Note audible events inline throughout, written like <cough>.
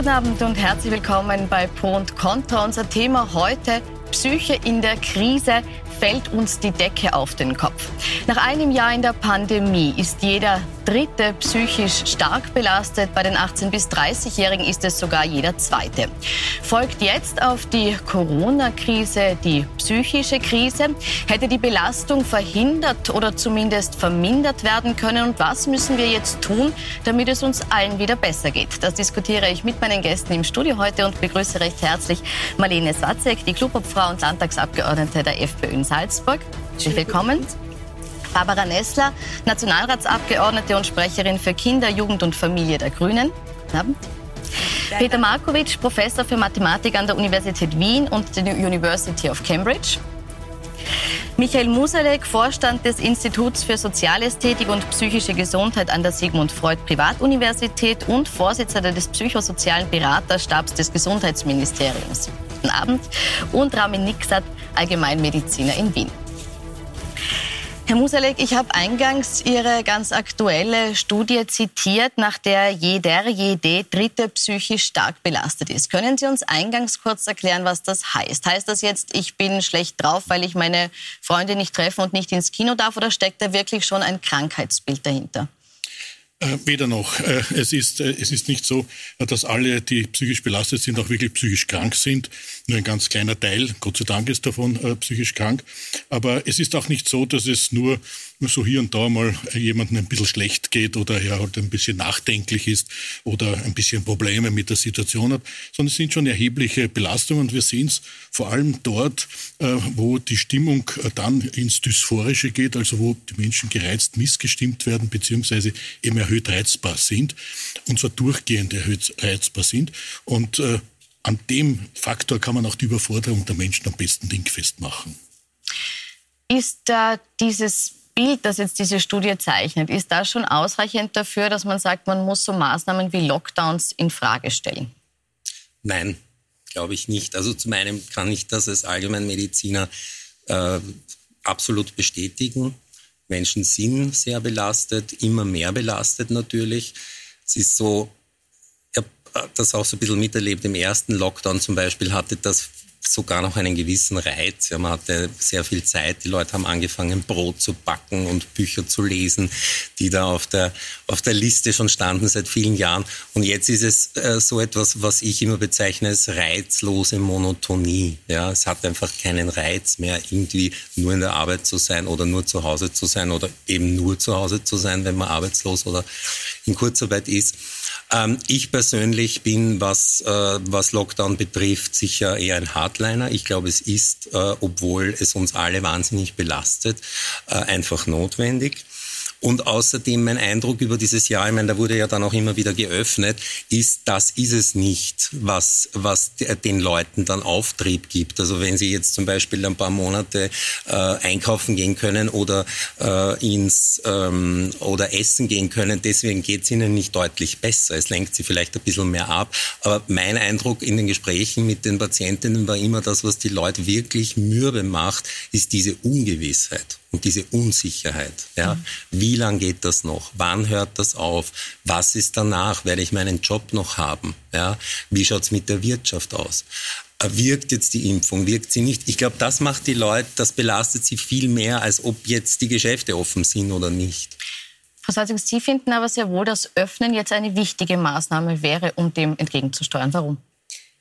Guten Abend und herzlich willkommen bei Pro und Contra. Unser Thema heute Psyche in der Krise fällt uns die Decke auf den Kopf. Nach einem Jahr in der Pandemie ist jeder Dritte psychisch stark belastet. Bei den 18- bis 30-Jährigen ist es sogar jeder Zweite. Folgt jetzt auf die Corona-Krise die psychische Krise? Hätte die Belastung verhindert oder zumindest vermindert werden können? Und was müssen wir jetzt tun, damit es uns allen wieder besser geht? Das diskutiere ich mit meinen Gästen im Studio heute und begrüße recht herzlich Marlene Swatzek, die Klubobfrau und Landtagsabgeordnete der FPÖ in Salzburg. Willkommen. Barbara Nessler, Nationalratsabgeordnete und Sprecherin für Kinder, Jugend und Familie der Grünen. Guten Abend. Peter Markovic, Professor für Mathematik an der Universität Wien und der University of Cambridge. Michael Musalek, Vorstand des Instituts für Sozialästhetik und psychische Gesundheit an der Sigmund Freud Privatuniversität und Vorsitzender des psychosozialen Beraterstabs des Gesundheitsministeriums. Guten Abend. Und Ramin Nixat, Allgemeinmediziner in Wien. Herr Musalek, ich habe eingangs Ihre ganz aktuelle Studie zitiert, nach der jeder, jede Dritte psychisch stark belastet ist. Können Sie uns eingangs kurz erklären, was das heißt? Heißt das jetzt, ich bin schlecht drauf, weil ich meine Freunde nicht treffe und nicht ins Kino darf, oder steckt da wirklich schon ein Krankheitsbild dahinter? Äh, weder noch. Äh, es ist, äh, es ist nicht so, dass alle, die psychisch belastet sind, auch wirklich psychisch krank sind. Nur ein ganz kleiner Teil, Gott sei Dank, ist davon psychisch krank. Aber es ist auch nicht so, dass es nur so hier und da mal jemandem ein bisschen schlecht geht oder er halt ein bisschen nachdenklich ist oder ein bisschen Probleme mit der Situation hat, sondern es sind schon erhebliche Belastungen und wir sehen es vor allem dort, äh, wo die Stimmung äh, dann ins Dysphorische geht, also wo die Menschen gereizt missgestimmt werden beziehungsweise eben erhöht reizbar sind und zwar durchgehend erhöht reizbar sind und äh, an dem Faktor kann man auch die Überforderung der Menschen am besten dingfest machen. Ist da dieses Bild, das jetzt diese Studie zeichnet, ist das schon ausreichend dafür, dass man sagt, man muss so Maßnahmen wie Lockdowns in Frage stellen? Nein, glaube ich nicht. Also zum einen kann ich das als Allgemeinmediziner äh, absolut bestätigen. Menschen sind sehr belastet, immer mehr belastet natürlich. Es ist so, ich habe das auch so ein bisschen miterlebt. Im ersten Lockdown zum Beispiel hatte das sogar noch einen gewissen Reiz. Ja, man hatte sehr viel Zeit. Die Leute haben angefangen, Brot zu backen und Bücher zu lesen, die da auf der, auf der Liste schon standen seit vielen Jahren. Und jetzt ist es äh, so etwas, was ich immer bezeichne als reizlose Monotonie. Ja, es hat einfach keinen Reiz mehr, irgendwie nur in der Arbeit zu sein oder nur zu Hause zu sein oder eben nur zu Hause zu sein, wenn man arbeitslos oder in Kurzarbeit ist. Ähm, ich persönlich bin, was, äh, was Lockdown betrifft, sicher eher ein Hardliner. Ich glaube, es ist, äh, obwohl es uns alle wahnsinnig belastet, äh, einfach notwendig. Und außerdem mein Eindruck über dieses Jahr, ich meine, da wurde ja dann auch immer wieder geöffnet, ist, das ist es nicht, was, was den Leuten dann Auftrieb gibt. Also wenn sie jetzt zum Beispiel ein paar Monate äh, einkaufen gehen können oder äh, ins ähm, oder essen gehen können, deswegen geht es ihnen nicht deutlich besser. Es lenkt sie vielleicht ein bisschen mehr ab. Aber mein Eindruck in den Gesprächen mit den Patientinnen war immer, das, was die Leute wirklich mürbe macht, ist diese Ungewissheit und diese Unsicherheit. Ja? Mhm. Wie lange geht das noch? Wann hört das auf? Was ist danach? Werde ich meinen Job noch haben? Ja? Wie schaut's mit der Wirtschaft aus? Äh, wirkt jetzt die Impfung? Wirkt sie nicht? Ich glaube, das macht die Leute, das belastet sie viel mehr, als ob jetzt die Geschäfte offen sind oder nicht. Frau Salzig, Sie finden aber sehr wohl, dass Öffnen jetzt eine wichtige Maßnahme wäre, um dem entgegenzusteuern. Warum?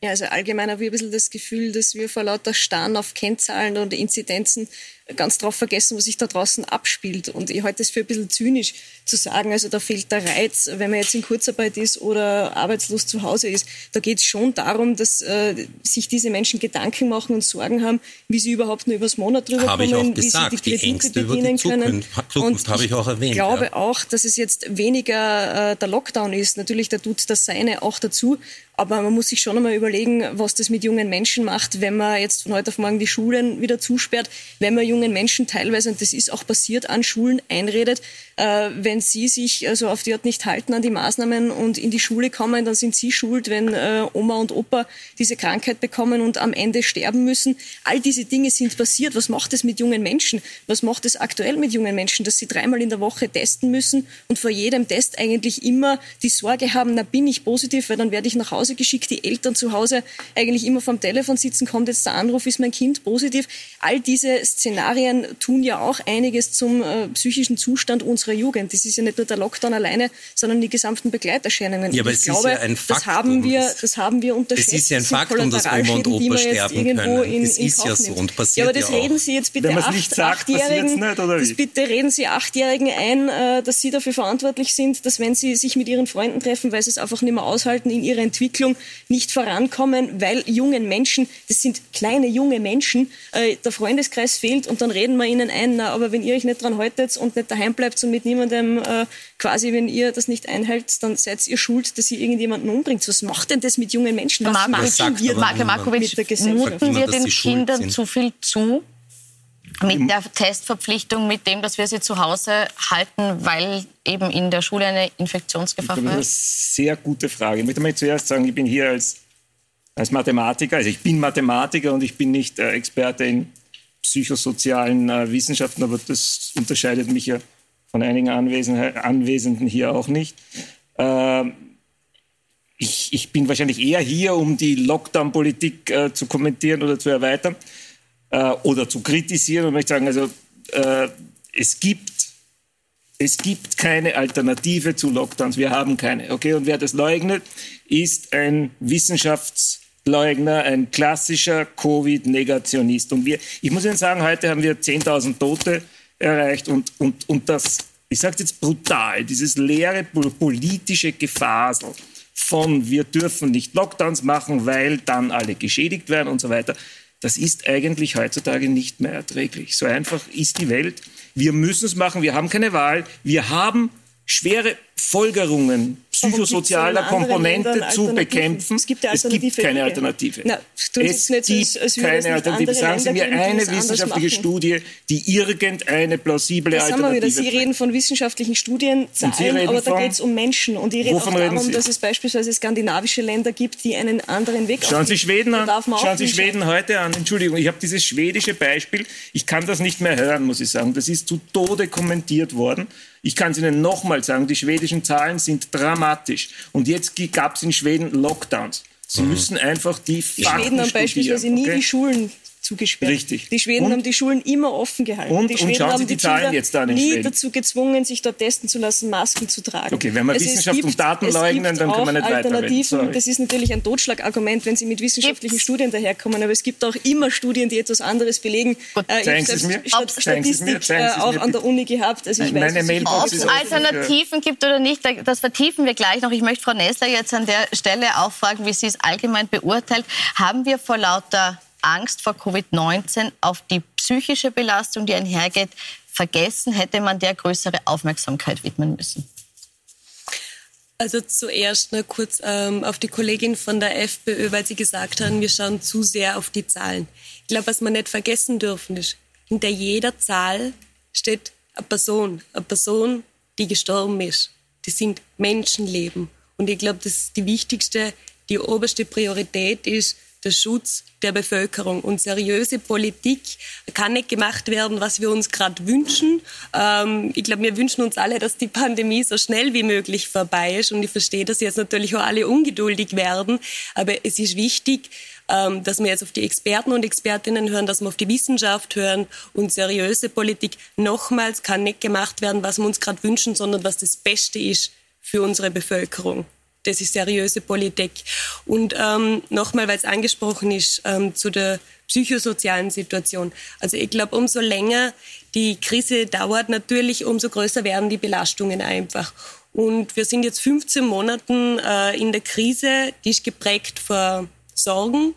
Ja, also allgemein habe ich ein bisschen das Gefühl, dass wir vor lauter Starren auf Kennzahlen und Inzidenzen ganz drauf vergessen, was sich da draußen abspielt. Und ich halte es für ein bisschen zynisch zu sagen, also da fehlt der Reiz, wenn man jetzt in Kurzarbeit ist oder arbeitslos zu Hause ist. Da geht es schon darum, dass äh, sich diese Menschen Gedanken machen und Sorgen haben, wie sie überhaupt nur übers Monat drüber habe kommen, wie sie die Kredite bedienen können. Zukunft habe ich auch erwähnt. Ich glaube ja. auch, dass es jetzt weniger äh, der Lockdown ist. Natürlich, da tut das Seine auch dazu. Aber man muss sich schon einmal überlegen, was das mit jungen Menschen macht, wenn man jetzt von heute auf morgen die Schulen wieder zusperrt, wenn man jungen Menschen teilweise, und das ist auch passiert, an Schulen einredet, äh, wenn sie sich also auf die Art nicht halten an die Maßnahmen und in die Schule kommen, dann sind sie schuld, wenn äh, Oma und Opa diese Krankheit bekommen und am Ende sterben müssen. All diese Dinge sind passiert. Was macht es mit jungen Menschen? Was macht es aktuell mit jungen Menschen, dass sie dreimal in der Woche testen müssen und vor jedem Test eigentlich immer die Sorge haben, na bin ich positiv, weil dann werde ich nach Hause geschickt, die Eltern zu Hause eigentlich immer vom Telefon sitzen, kommt jetzt der Anruf, ist mein Kind positiv. All diese Szenarien tun ja auch einiges zum äh, psychischen Zustand unserer Jugend. Das ist ja nicht nur der Lockdown alleine, sondern die gesamten Begleiterscheinungen. Ja, aber es glaube, ist ja ein Faktum. Das haben wir, das haben wir unterschätzt. Es ist ja ein Faktum, dass Oma und Opa sterben können. In, das in ist ja so und passiert ja, aber das ja reden Sie jetzt bitte acht, Achtjährigen, nicht, oder wie? bitte reden Sie Achtjährigen ein, äh, dass Sie dafür verantwortlich sind, dass wenn Sie sich mit Ihren Freunden treffen, weil Sie es einfach nicht mehr aushalten, in Ihrer Entwicklung nicht vorankommen, weil jungen Menschen, das sind kleine junge Menschen, äh, der Freundeskreis fehlt und dann reden wir ihnen ein, na, aber wenn ihr euch nicht dran haltet und nicht daheim bleibt und mit niemandem äh, quasi, wenn ihr das nicht einhält, dann seid ihr schuld, dass ihr irgendjemanden umbringt. Was macht denn das mit jungen Menschen? Was machen wir Marke Markovic, muten wir den Kindern zu viel zu? mit der Testverpflichtung, mit dem, dass wir sie zu Hause halten, weil eben in der Schule eine Infektionsgefahr ist? Das ist eine sehr gute Frage. Ich möchte mal zuerst sagen, ich bin hier als, als Mathematiker, also ich bin Mathematiker und ich bin nicht äh, Experte in psychosozialen äh, Wissenschaften, aber das unterscheidet mich ja von einigen Anwesen, Anwesenden hier auch nicht. Äh, ich, ich, bin wahrscheinlich eher hier, um die Lockdown-Politik äh, zu kommentieren oder zu erweitern äh, oder zu kritisieren und möchte sagen, also äh, es gibt es gibt keine Alternative zu Lockdowns. Wir haben keine. Okay, und wer das leugnet, ist ein Wissenschaftsleugner, ein klassischer Covid-Negationist. Und wir, ich muss Ihnen sagen, heute haben wir 10.000 Tote erreicht und, und, und das, ich sage jetzt brutal, dieses leere politische Gefasel von wir dürfen nicht Lockdowns machen, weil dann alle geschädigt werden und so weiter das ist eigentlich heutzutage nicht mehr erträglich. So einfach ist die Welt. Wir müssen es machen. Wir haben keine Wahl. Wir haben schwere Folgerungen psychosozialer Komponente zu bekämpfen. Es gibt, es gibt keine Alternative. Na, es gibt als, keine Alternative. Sagen Sie mir eine wissenschaftliche Studie, die irgendeine plausible das Alternative wieder. Sie reden von wissenschaftlichen Studien, Zahlen, aber da geht es um Menschen. Und ich rede auch darum, dass es beispielsweise skandinavische Länder gibt, die einen anderen Weg Schauen Sie Schweden an. Schauen Sie Schweden heute an. Entschuldigung, ich habe dieses schwedische Beispiel. Ich kann das nicht mehr hören, muss ich sagen. Das ist zu Tode kommentiert worden. Ich kann es Ihnen nochmal sagen, die schwedischen Zahlen sind dramatisch. Und jetzt gab es in Schweden Lockdowns. Sie mhm. müssen einfach die Fakten Die Schweden haben beispielsweise nie okay? die Schulen zugesperrt. Richtig. Die Schweden und? haben die Schulen immer offen gehalten. Und, die Schweden und schauen Sie die, die Zahlen jetzt an nie Schweden. dazu gezwungen, sich dort testen zu lassen, Masken zu tragen. Okay, wenn wir also Wissenschaft gibt, und Daten leugnen, dann können wir nicht Alternativen. Das ist natürlich ein Totschlagargument, wenn Sie mit wissenschaftlichen Gibt's? Studien daherkommen. Aber es gibt auch immer Studien, die etwas anderes belegen. Äh, Zeigen Sie es mir. Statistik äh, auch an der Uni gehabt. Also ich Meine weiß, Ob es Alternativen gibt oder nicht, das vertiefen wir gleich noch. Ich möchte Frau Nessler jetzt an der Stelle auch fragen, wie sie es allgemein beurteilt. Haben wir vor lauter Angst vor Covid-19 auf die psychische Belastung, die einhergeht, vergessen, hätte man der größere Aufmerksamkeit widmen müssen. Also zuerst nur kurz ähm, auf die Kollegin von der FPÖ, weil sie gesagt haben, wir schauen zu sehr auf die Zahlen. Ich glaube, was wir nicht vergessen dürfen, ist, hinter jeder Zahl steht eine Person, eine Person, die gestorben ist. Das sind Menschenleben. Und ich glaube, dass die wichtigste, die oberste Priorität ist, der Schutz der Bevölkerung. Und seriöse Politik kann nicht gemacht werden, was wir uns gerade wünschen. Ähm, ich glaube, wir wünschen uns alle, dass die Pandemie so schnell wie möglich vorbei ist. Und ich verstehe, dass jetzt natürlich auch alle ungeduldig werden. Aber es ist wichtig, ähm, dass wir jetzt auf die Experten und Expertinnen hören, dass wir auf die Wissenschaft hören. Und seriöse Politik nochmals kann nicht gemacht werden, was wir uns gerade wünschen, sondern was das Beste ist für unsere Bevölkerung das ist seriöse Politik. Und ähm, nochmal, weil es angesprochen ist, ähm, zu der psychosozialen Situation. Also ich glaube, umso länger die Krise dauert, natürlich, umso größer werden die Belastungen einfach. Und wir sind jetzt 15 Monaten äh, in der Krise, die ist geprägt vor Sorgen,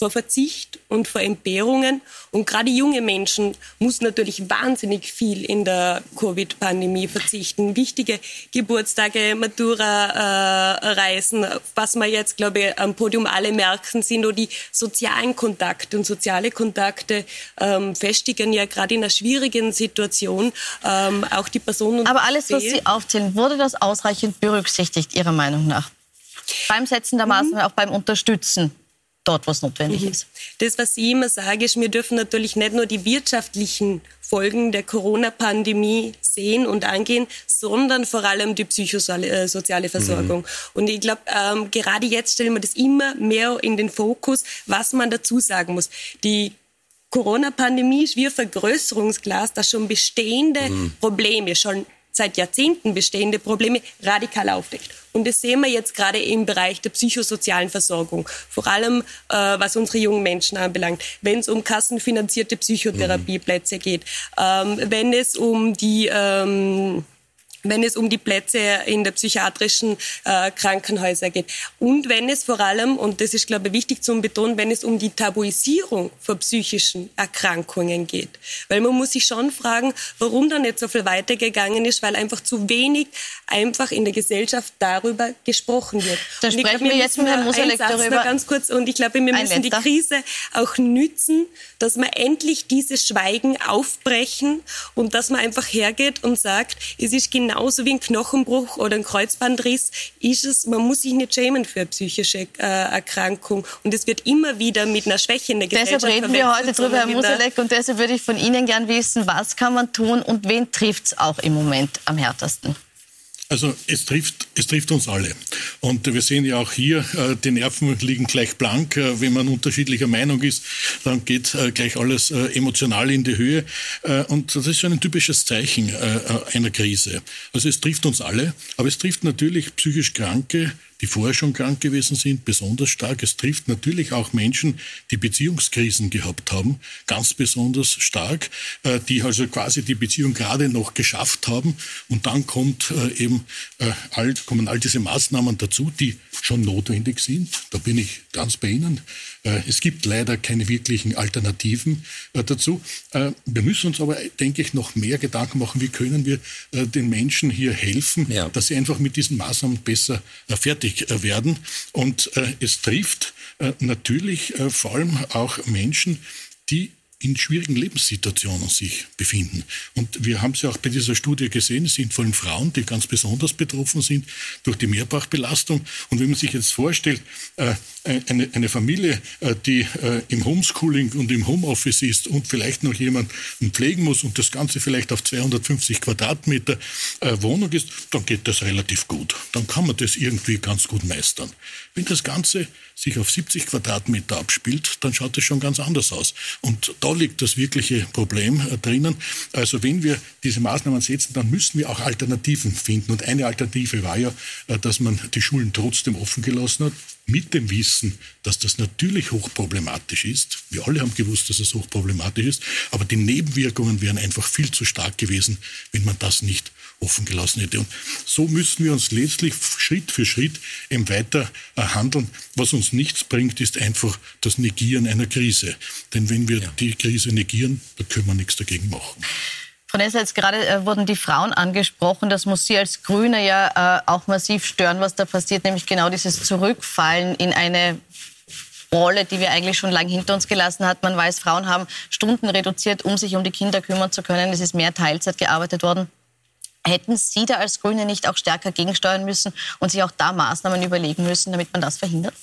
vor Verzicht und vor Entbehrungen. Und gerade junge Menschen muss natürlich wahnsinnig viel in der Covid-Pandemie verzichten. Wichtige Geburtstage, Matura-Reisen, äh, was wir jetzt, glaube ich, am Podium alle merken, sind nur die sozialen Kontakte. Und soziale Kontakte ähm, festigen ja gerade in einer schwierigen Situation ähm, auch die Personen. Aber alles, was Sie aufzählen, wurde das ausreichend berücksichtigt, Ihrer Meinung nach? Beim Setzen der Maßnahmen, mhm. auch beim Unterstützen dort, wo es notwendig mhm. ist. Das, was ich immer sage, ist, wir dürfen natürlich nicht nur die wirtschaftlichen Folgen der Corona-Pandemie sehen und angehen, sondern vor allem die psychosoziale Versorgung. Mhm. Und ich glaube, ähm, gerade jetzt stellen wir das immer mehr in den Fokus, was man dazu sagen muss. Die Corona-Pandemie ist wie ein Vergrößerungsglas, das schon bestehende mhm. Probleme, schon seit Jahrzehnten bestehende Probleme radikal aufdeckt. Und das sehen wir jetzt gerade im Bereich der psychosozialen Versorgung, vor allem äh, was unsere jungen Menschen anbelangt. Wenn es um kassenfinanzierte Psychotherapieplätze geht, ähm, wenn es um die ähm, wenn es um die Plätze in der psychiatrischen äh, Krankenhäuser geht. Und wenn es vor allem, und das ist, glaube ich, wichtig zu betonen, wenn es um die Tabuisierung von psychischen Erkrankungen geht. Weil man muss sich schon fragen, warum da nicht so viel weitergegangen ist, weil einfach zu wenig einfach in der Gesellschaft darüber gesprochen wird. Da sprechen glaub, wir, wir jetzt mit Herrn Musalek darüber. ganz kurz, und ich glaube, wir müssen die Krise auch nützen, dass wir endlich dieses Schweigen aufbrechen und dass man einfach hergeht und sagt, es ist genau genauso wie ein Knochenbruch oder ein Kreuzbandriss ist es, man muss sich nicht schämen für eine psychische äh, Erkrankung. Und es wird immer wieder mit einer Schwäche in der Gesellschaft Deshalb reden wir heute drüber, Herr Musalek, und deshalb würde ich von Ihnen gern wissen, was kann man tun und wen trifft es auch im Moment am härtesten? Also es trifft, es trifft uns alle. Und wir sehen ja auch hier, äh, die Nerven liegen gleich blank. Äh, wenn man unterschiedlicher Meinung ist, dann geht äh, gleich alles emotional in die Höhe. Und das ist so ein typisches Zeichen einer Krise. Also es trifft uns alle, aber es trifft natürlich psychisch Kranke, die vorher schon krank gewesen sind, besonders stark. Es trifft natürlich auch Menschen, die Beziehungskrisen gehabt haben, ganz besonders stark, äh, die also quasi die Beziehung gerade noch geschafft haben. Und dann kommt äh, eben äh, all, kommen all diese Maßnahmen dazu, die schon notwendig sind. Da bin ich ganz bei Ihnen. Es gibt leider keine wirklichen Alternativen dazu. Wir müssen uns aber, denke ich, noch mehr Gedanken machen, wie können wir den Menschen hier helfen, ja. dass sie einfach mit diesen Maßnahmen besser fertig äh, werden. Und äh, es trifft äh, natürlich vor allem auch Menschen, die in schwierigen Lebenssituationen sich befinden. Und wir haben es ja auch bei dieser Studie gesehen, es sind vor allem Frauen, die ganz besonders betroffen sind durch die Mehrfachbelastung. Und wenn man sich jetzt vorstellt, äh, eine, Familie, äh, die äh, im Homeschooling und im Homeoffice ist und vielleicht noch jemanden pflegen muss und das Ganze vielleicht auf 250 Quadratmeter Wohnung ist, dann geht das relativ gut. Dann kann man das irgendwie ganz gut meistern. Wenn das Ganze sich auf 70 Quadratmeter abspielt, dann schaut es schon ganz anders aus. Und da liegt das wirkliche Problem äh, drinnen. Also wenn wir diese Maßnahmen setzen, dann müssen wir auch Alternativen finden. Und eine Alternative war ja, äh, dass man die Schulen trotzdem offen gelassen hat, mit dem Wissen, dass das natürlich hochproblematisch ist. Wir alle haben gewusst, dass es hochproblematisch ist, aber die Nebenwirkungen wären einfach viel zu stark gewesen, wenn man das nicht offen gelassen hätte. Und so müssen wir uns letztlich Schritt für Schritt eben weiter äh, handeln. Was uns nichts bringt, ist einfach das Negieren einer Krise. Denn wenn wir ja. die Krise negieren, dann können wir nichts dagegen machen. Frau Nessa, jetzt gerade äh, wurden die Frauen angesprochen. Das muss Sie als Grüne ja äh, auch massiv stören, was da passiert, nämlich genau dieses Zurückfallen in eine Rolle, die wir eigentlich schon lange hinter uns gelassen hat. Man weiß, Frauen haben Stunden reduziert, um sich um die Kinder kümmern zu können. Es ist mehr Teilzeit gearbeitet worden. Hätten Sie da als Grüne nicht auch stärker gegensteuern müssen und sich auch da Maßnahmen überlegen müssen, damit man das verhindert?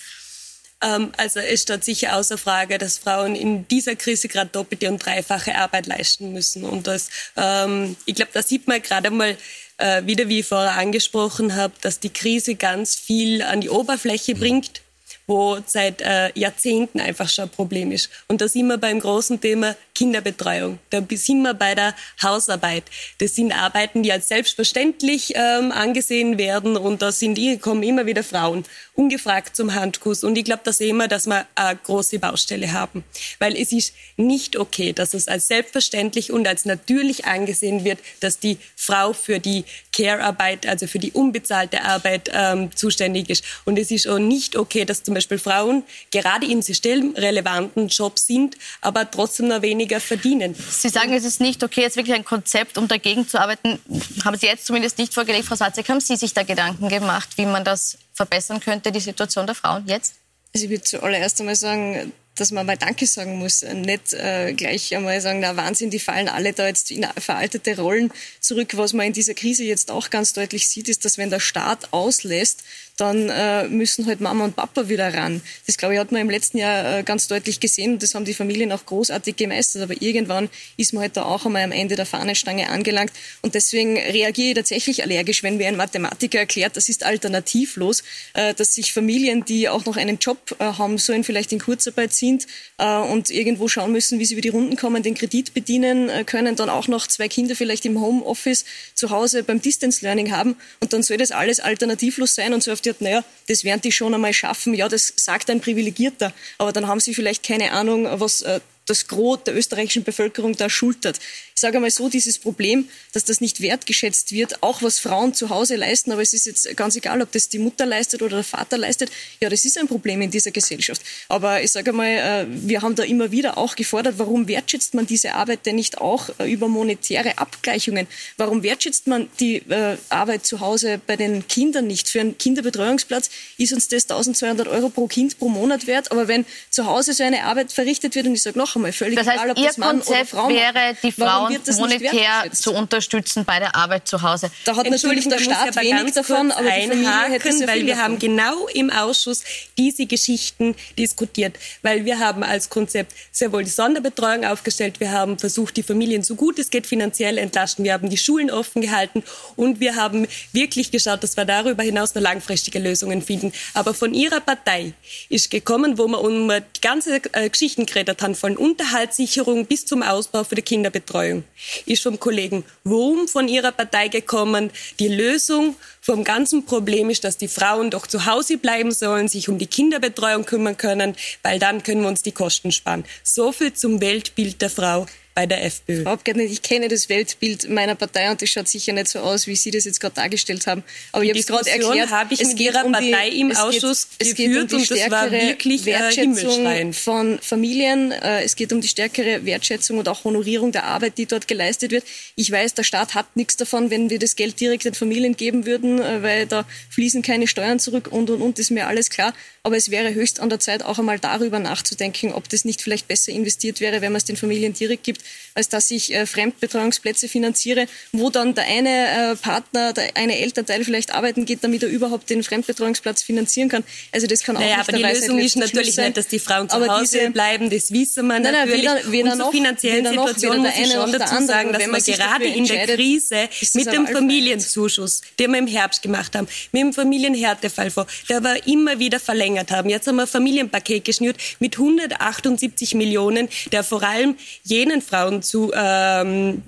Ähm, also es steht sicher außer Frage, dass Frauen in dieser Krise gerade doppelte und dreifache Arbeit leisten müssen. Und das, ähm, ich glaube, da sieht man gerade mal äh, wieder, wie ich vorher angesprochen habe, dass die Krise ganz viel an die Oberfläche bringt wo seit äh, Jahrzehnten einfach schon ein Problem ist. Und da sind wir beim großen Thema Kinderbetreuung. Da sind wir bei der Hausarbeit. Das sind Arbeiten, die als selbstverständlich ähm, angesehen werden und da sind, kommen immer wieder Frauen ungefragt zum Handkuss. Und ich glaube, da sehen wir, dass wir eine große Baustelle haben. Weil es ist nicht okay, dass es als selbstverständlich und als natürlich angesehen wird, dass die Frau für die Care-Arbeit, also für die unbezahlte Arbeit ähm, zuständig ist. Und es ist auch nicht okay, dass zum Beispiel Frauen gerade in systemrelevanten Jobs sind, aber trotzdem noch weniger verdienen. Sie sagen, es ist nicht okay, jetzt wirklich ein Konzept, um dagegen zu arbeiten. Haben Sie jetzt zumindest nicht vorgelegt, Frau Swatzek, haben Sie sich da Gedanken gemacht, wie man das verbessern könnte, die Situation der Frauen jetzt? Also ich würde zuallererst einmal sagen, dass man mal Danke sagen muss. Nicht äh, gleich einmal sagen, na Wahnsinn, die fallen alle da jetzt in veraltete Rollen zurück. Was man in dieser Krise jetzt auch ganz deutlich sieht, ist, dass wenn der Staat auslässt, dann äh, müssen halt Mama und Papa wieder ran. Das, glaube ich, hat man im letzten Jahr äh, ganz deutlich gesehen. Das haben die Familien auch großartig gemeistert. Aber irgendwann ist man halt da auch einmal am Ende der Fahnenstange angelangt. Und deswegen reagiere ich tatsächlich allergisch, wenn mir ein Mathematiker erklärt, das ist alternativlos, äh, dass sich Familien, die auch noch einen Job äh, haben sollen, vielleicht in Kurzarbeit sind äh, und irgendwo schauen müssen, wie sie über die Runden kommen, den Kredit bedienen äh, können, dann auch noch zwei Kinder vielleicht im Homeoffice zu Hause beim Distance Learning haben und dann soll das alles alternativlos sein und so auf die Art, naja, das werden die schon einmal schaffen. Ja, das sagt ein Privilegierter, aber dann haben sie vielleicht keine Ahnung, was äh, das Gros der österreichischen Bevölkerung da schultert ich sage mal so, dieses Problem, dass das nicht wertgeschätzt wird, auch was Frauen zu Hause leisten, aber es ist jetzt ganz egal, ob das die Mutter leistet oder der Vater leistet, ja, das ist ein Problem in dieser Gesellschaft. Aber ich sage mal, äh, wir haben da immer wieder auch gefordert, warum wertschätzt man diese Arbeit denn nicht auch äh, über monetäre Abgleichungen? Warum wertschätzt man die äh, Arbeit zu Hause bei den Kindern nicht? Für einen Kinderbetreuungsplatz ist uns das 1200 Euro pro Kind pro Monat wert, aber wenn zu Hause so eine Arbeit verrichtet wird, und ich sage noch einmal, völlig das heißt, egal, ob Ihr das Mann Konzept oder Frau wäre, die Frauen monetär zu unterstützen bei der Arbeit zu Hause. Da hat natürlich der Staat wenig davon, aber die Familie hätte sehr weil wir davon. haben genau im Ausschuss diese Geschichten diskutiert, weil wir haben als Konzept sehr wohl die Sonderbetreuung aufgestellt, wir haben versucht, die Familien so gut es geht finanziell entlasten, wir haben die Schulen offen gehalten und wir haben wirklich geschaut, dass wir darüber hinaus noch langfristige Lösungen finden. Aber von Ihrer Partei ist gekommen, wo wir um die ganze äh, Geschichten geredet haben, von Unterhaltssicherung bis zum Ausbau für die Kinderbetreuung ist vom Kollegen Wurm von Ihrer Partei gekommen. Die Lösung vom ganzen Problem ist, dass die Frauen doch zu Hause bleiben sollen, sich um die Kinderbetreuung kümmern können, weil dann können wir uns die Kosten sparen. So viel zum Weltbild der Frau bei der FPÖ. Frau Abgeordnete, ich kenne das Weltbild meiner Partei und das schaut sicher nicht so aus, wie Sie das jetzt gerade dargestellt haben. Aber ich habe es gerade erklärt. habe ich es mit geht Ihrer um die- Partei im Ausschuss es geht geführt um die und das war stärkere wirklich, äh, Wertschätzung von Familien. Äh, Es geht um die stärkere Wertschätzung und auch Honorierung der Arbeit, die dort geleistet wird. Ich weiß, der Staat hat nichts davon, wenn wir das Geld direkt den Familien geben würden, äh, weil da fließen keine Steuern zurück und und und, ist mir alles klar. Aber es wäre höchst an der Zeit, auch einmal darüber nachzudenken, ob das nicht vielleicht besser investiert wäre, wenn man es den Familien direkt gibt, als dass ich äh, Fremdbetreuungsplätze finanziere, wo dann der eine äh, Partner, der eine Elternteil vielleicht arbeiten geht, damit er überhaupt den Fremdbetreuungsplatz finanzieren kann. Also das kann auch Naja, nicht aber die der Weisheit Lösung ist natürlich sein. nicht, dass die Frauen zu Aber Hause diese- bleiben, das wissen wir Nein, nein, natürlich. weder- weder und zur finanziellen noch, Situation muss ich schon dazu andere. sagen, dass wir gerade in der Krise mit dem. Familienzuschuss, den wir im Herbst gemacht haben, mit dem Familienhärtefall vor, der wir immer wieder verlängert haben. Jetzt haben wir ein Familienpaket geschnürt mit 178 Millionen, der vor allem jenen Frauen zu ähm,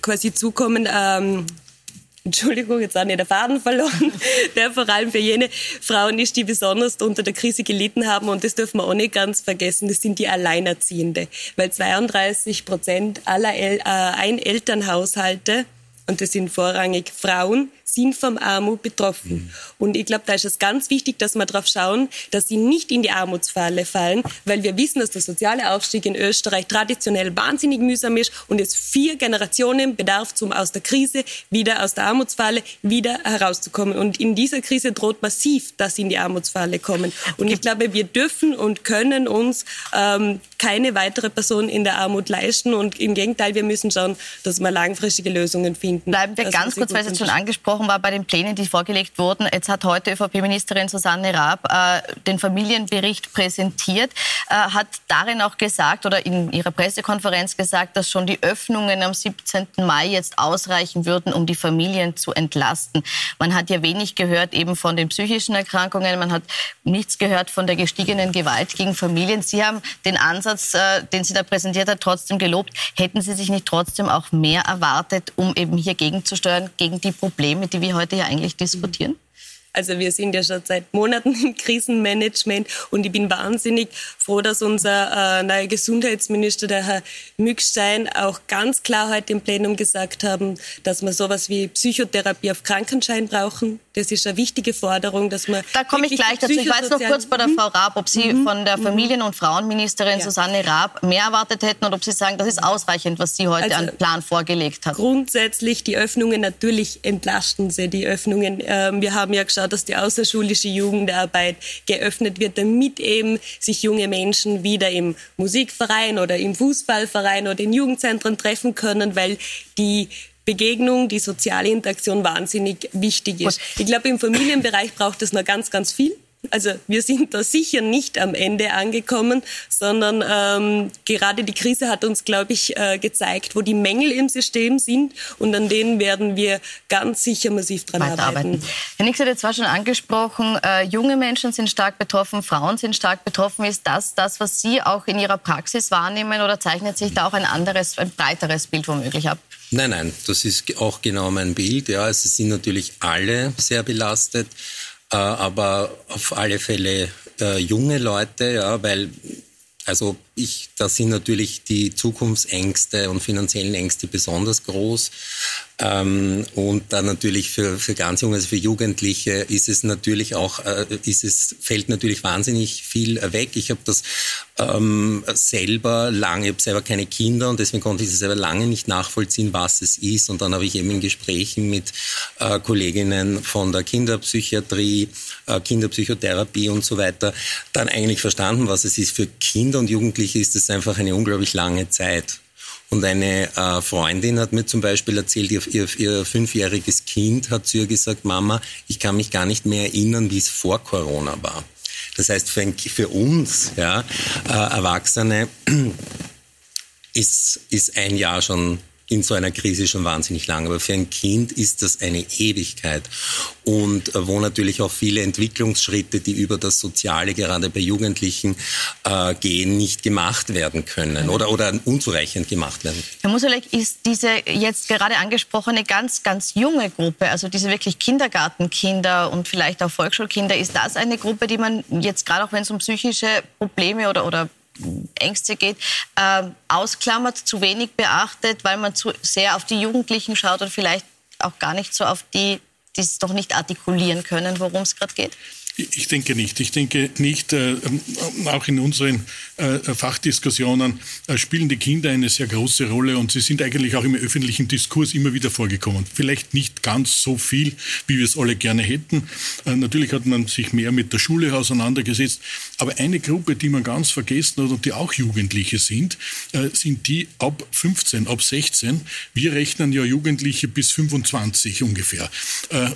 quasi zukommen. Ähm, Entschuldigung, jetzt habe ich den Faden verloren, <laughs> der vor allem für jene Frauen ist, die besonders unter der Krise gelitten haben. Und das dürfen wir auch nicht ganz vergessen, das sind die Alleinerziehende. Weil 32 Prozent aller El äh, Einelternhaushalte, und das sind vorrangig Frauen, sind vom Armut betroffen. Und ich glaube, da ist es ganz wichtig, dass wir darauf schauen, dass sie nicht in die Armutsfalle fallen, weil wir wissen, dass der soziale Aufstieg in Österreich traditionell wahnsinnig mühsam ist und es vier Generationen bedarf, um aus der Krise wieder aus der Armutsfalle wieder herauszukommen. Und in dieser Krise droht massiv, dass sie in die Armutsfalle kommen. Und ich glaube, wir dürfen und können uns ähm, keine weitere Person in der Armut leisten. Und im Gegenteil, wir müssen schauen, dass wir langfristige Lösungen finden. Bleiben wir ganz kurz, weil es jetzt schon unterstützen. Angesprochen war, bei den Plänen, die vorgelegt wurden. Jetzt hat heute ÖVP-Ministerin Susanne Raab äh, den Familienbericht präsentiert, äh, hat darin auch gesagt oder in ihrer Pressekonferenz gesagt, dass schon die Öffnungen am 17. Mai jetzt ausreichen würden, um die Familien zu entlasten. Man hat ja wenig gehört eben von den psychischen Erkrankungen, man hat nichts gehört von der gestiegenen Gewalt gegen Familien. Sie haben den Ansatz, äh, den sie da präsentiert hat, trotzdem gelobt. Hätten Sie sich nicht trotzdem auch mehr erwartet, um eben hier gegenzusteuern, gegen die Probleme, die wir heute ja eigentlich diskutieren? Also wir sind ja schon seit Monaten im Krisenmanagement und ich bin wahnsinnig froh, dass unser äh, neuer Gesundheitsminister, der Herr Mückstein, auch ganz klar heute im Plenum gesagt haben, dass wir sowas wie Psychotherapie auf Krankenschein brauchen. Das ist eine wichtige Forderung, dass man Da komme ich gleich dazu. Ich jetzt noch kurz bei der Frau Raab, ob Sie von der Familien- und Frauenministerin Ja. Susanne Raab mehr erwartet hätten oder ob Sie sagen, das ist ausreichend, was sie heute Also- an Plan vorgelegt hat. Grundsätzlich die Öffnungen natürlich entlasten sie die Öffnungen. Ähm, wir haben ja geschaut, dass die außerschulische Jugendarbeit geöffnet wird, damit eben sich junge Menschen wieder im Musikverein oder im Fußballverein oder in Jugendzentren treffen können, weil die Begegnung, die soziale Interaktion wahnsinnig wichtig ist. Ich glaube, im Familienbereich braucht es noch ganz, ganz viel. Also wir sind da sicher nicht am Ende angekommen, sondern ähm, gerade die Krise hat uns, glaube ich, äh, gezeigt, wo die Mängel im System sind und an denen werden wir ganz sicher massiv dran arbeiten. Herr Nix hat jetzt zwar schon angesprochen, äh, junge Menschen sind stark betroffen, Frauen sind stark betroffen. Ist das das, was Sie auch in Ihrer Praxis wahrnehmen oder zeichnet sich da auch ein anderes, ein breiteres Bild womöglich ab? Nein, nein, das ist auch genau mein Bild. Ja, es sind natürlich alle sehr belastet. Äh, aber auf alle Fälle äh, junge Leute, ja, weil also ich, da sind natürlich die Zukunftsängste und finanziellen Ängste besonders groß. Ähm, und dann natürlich für, für ganz junge, also für Jugendliche ist es natürlich auch, äh, ist es, fällt natürlich wahnsinnig viel weg. Ich habe das ähm, selber lange, ich habe selber keine Kinder und deswegen konnte ich es selber lange nicht nachvollziehen, was es ist. Und dann habe ich eben in Gesprächen mit äh, Kolleginnen von der Kinderpsychiatrie, äh, Kinderpsychotherapie und so weiter dann eigentlich verstanden, was es ist. Für Kinder und Jugendliche ist es einfach eine unglaublich lange Zeit. Und eine äh, Freundin hat mir zum Beispiel erzählt, ihr, ihr, ihr, fünfjähriges Kind hat zu ihr gesagt, Mama, ich kann mich gar nicht mehr erinnern, wie es vor Corona war. Das heißt, für, ein, für uns ja, äh, Erwachsene <clears throat> ist, ist ein Jahr schon in so einer Krise schon wahnsinnig lang. Aber für ein Kind ist das eine Ewigkeit. Und äh, wo natürlich auch viele Entwicklungsschritte, die über das Soziale gerade bei Jugendlichen äh, gehen, nicht gemacht werden können oder, oder unzureichend gemacht werden. Herr Musolek, ist diese jetzt gerade angesprochene ganz, ganz junge Gruppe, also diese wirklich Kindergartenkinder und vielleicht auch Volksschulkinder, ist das eine Gruppe, die man jetzt gerade auch wenn es um psychische Probleme oder, oder Ängste geht, äh, ausklammert, zu wenig beachtet, weil man zu sehr auf die Jugendlichen schaut und vielleicht auch gar nicht so auf die, die es doch nicht artikulieren können, worum es gerade geht? Ich denke nicht. Ich denke nicht, äh, auch in unseren äh, Fachdiskussionen äh, spielen die Kinder eine sehr große Rolle und sie sind eigentlich auch im öffentlichen Diskurs immer wieder vorgekommen. Vielleicht nicht ganz so viel, wie wir es alle gerne hätten. Äh, natürlich hat man sich mehr mit der Schule auseinandergesetzt. Aber eine Gruppe, die man ganz vergessen hat und die auch Jugendliche sind, äh, sind die ab 15, ab 16. Wir rechnen ja Jugendliche bis 25 ungefähr. Äh,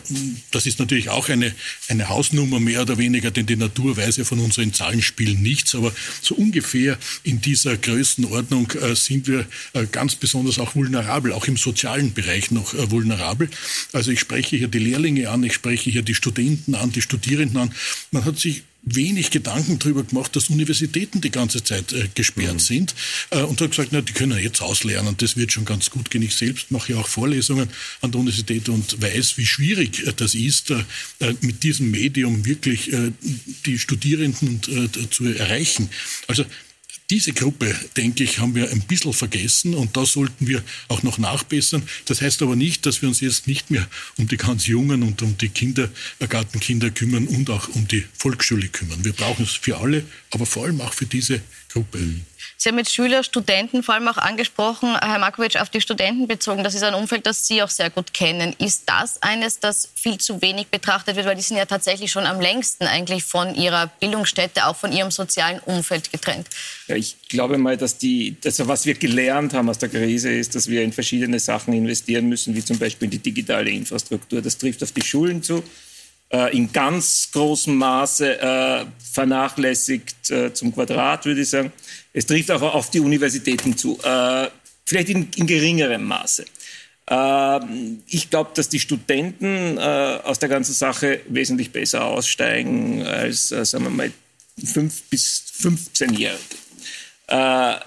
das ist natürlich auch eine, eine Hausnummer mehr oder weniger, denn die Natur weiß ja von unseren Zahlenspielen nichts, aber so ungefähr in dieser Größenordnung äh, sind wir äh, ganz besonders auch vulnerabel, auch im sozialen Bereich noch äh, vulnerabel. Also ich spreche hier die Lehrlinge an, ich spreche hier die Studenten an, die Studierenden an. Man hat sich wenig Gedanken darüber gemacht, dass Universitäten die ganze Zeit äh, gesperrt mhm. sind äh, und hat gesagt, na, die können ja jetzt auslernen, das wird schon ganz gut gehen. Ich selbst mache ja auch Vorlesungen an der Universität und weiß, wie schwierig äh, das ist, äh, äh, mit diesem Medium wirklich äh, die Studierenden zu erreichen. Also diese Gruppe, denke ich, haben wir ein bisschen vergessen und da sollten wir auch noch nachbessern. Das heißt aber nicht, dass wir uns jetzt nicht mehr um die ganz Jungen und um die Kindergartenkinder kümmern und auch um die Volksschule kümmern. Wir brauchen es für alle, aber vor allem auch für diese Gruppe. Sie haben jetzt Schüler, Studenten vor allem auch angesprochen, Herr Markovic, auf die Studenten bezogen. Das ist ein Umfeld, das Sie auch sehr gut kennen. Ist das eines, das viel zu wenig betrachtet wird? Weil die sind ja tatsächlich schon am längsten eigentlich von ihrer Bildungsstätte, auch von ihrem sozialen Umfeld getrennt. Ja, ich glaube mal, dass die, also was wir gelernt haben aus der Krise ist, dass wir in verschiedene Sachen investieren müssen, wie zum Beispiel in die digitale Infrastruktur. Das trifft auf die Schulen zu äh, in ganz großem Maße äh, vernachlässigt äh, zum Quadrat, würde ich sagen. Es trifft auch auf die Universitäten zu, äh, vielleicht in, in, geringerem Maße. Ähm, ich glaube, dass die Studenten äh, aus der ganzen Sache wesentlich besser aussteigen als, äh, sagen wir mal, 5 bis 15-Jährige.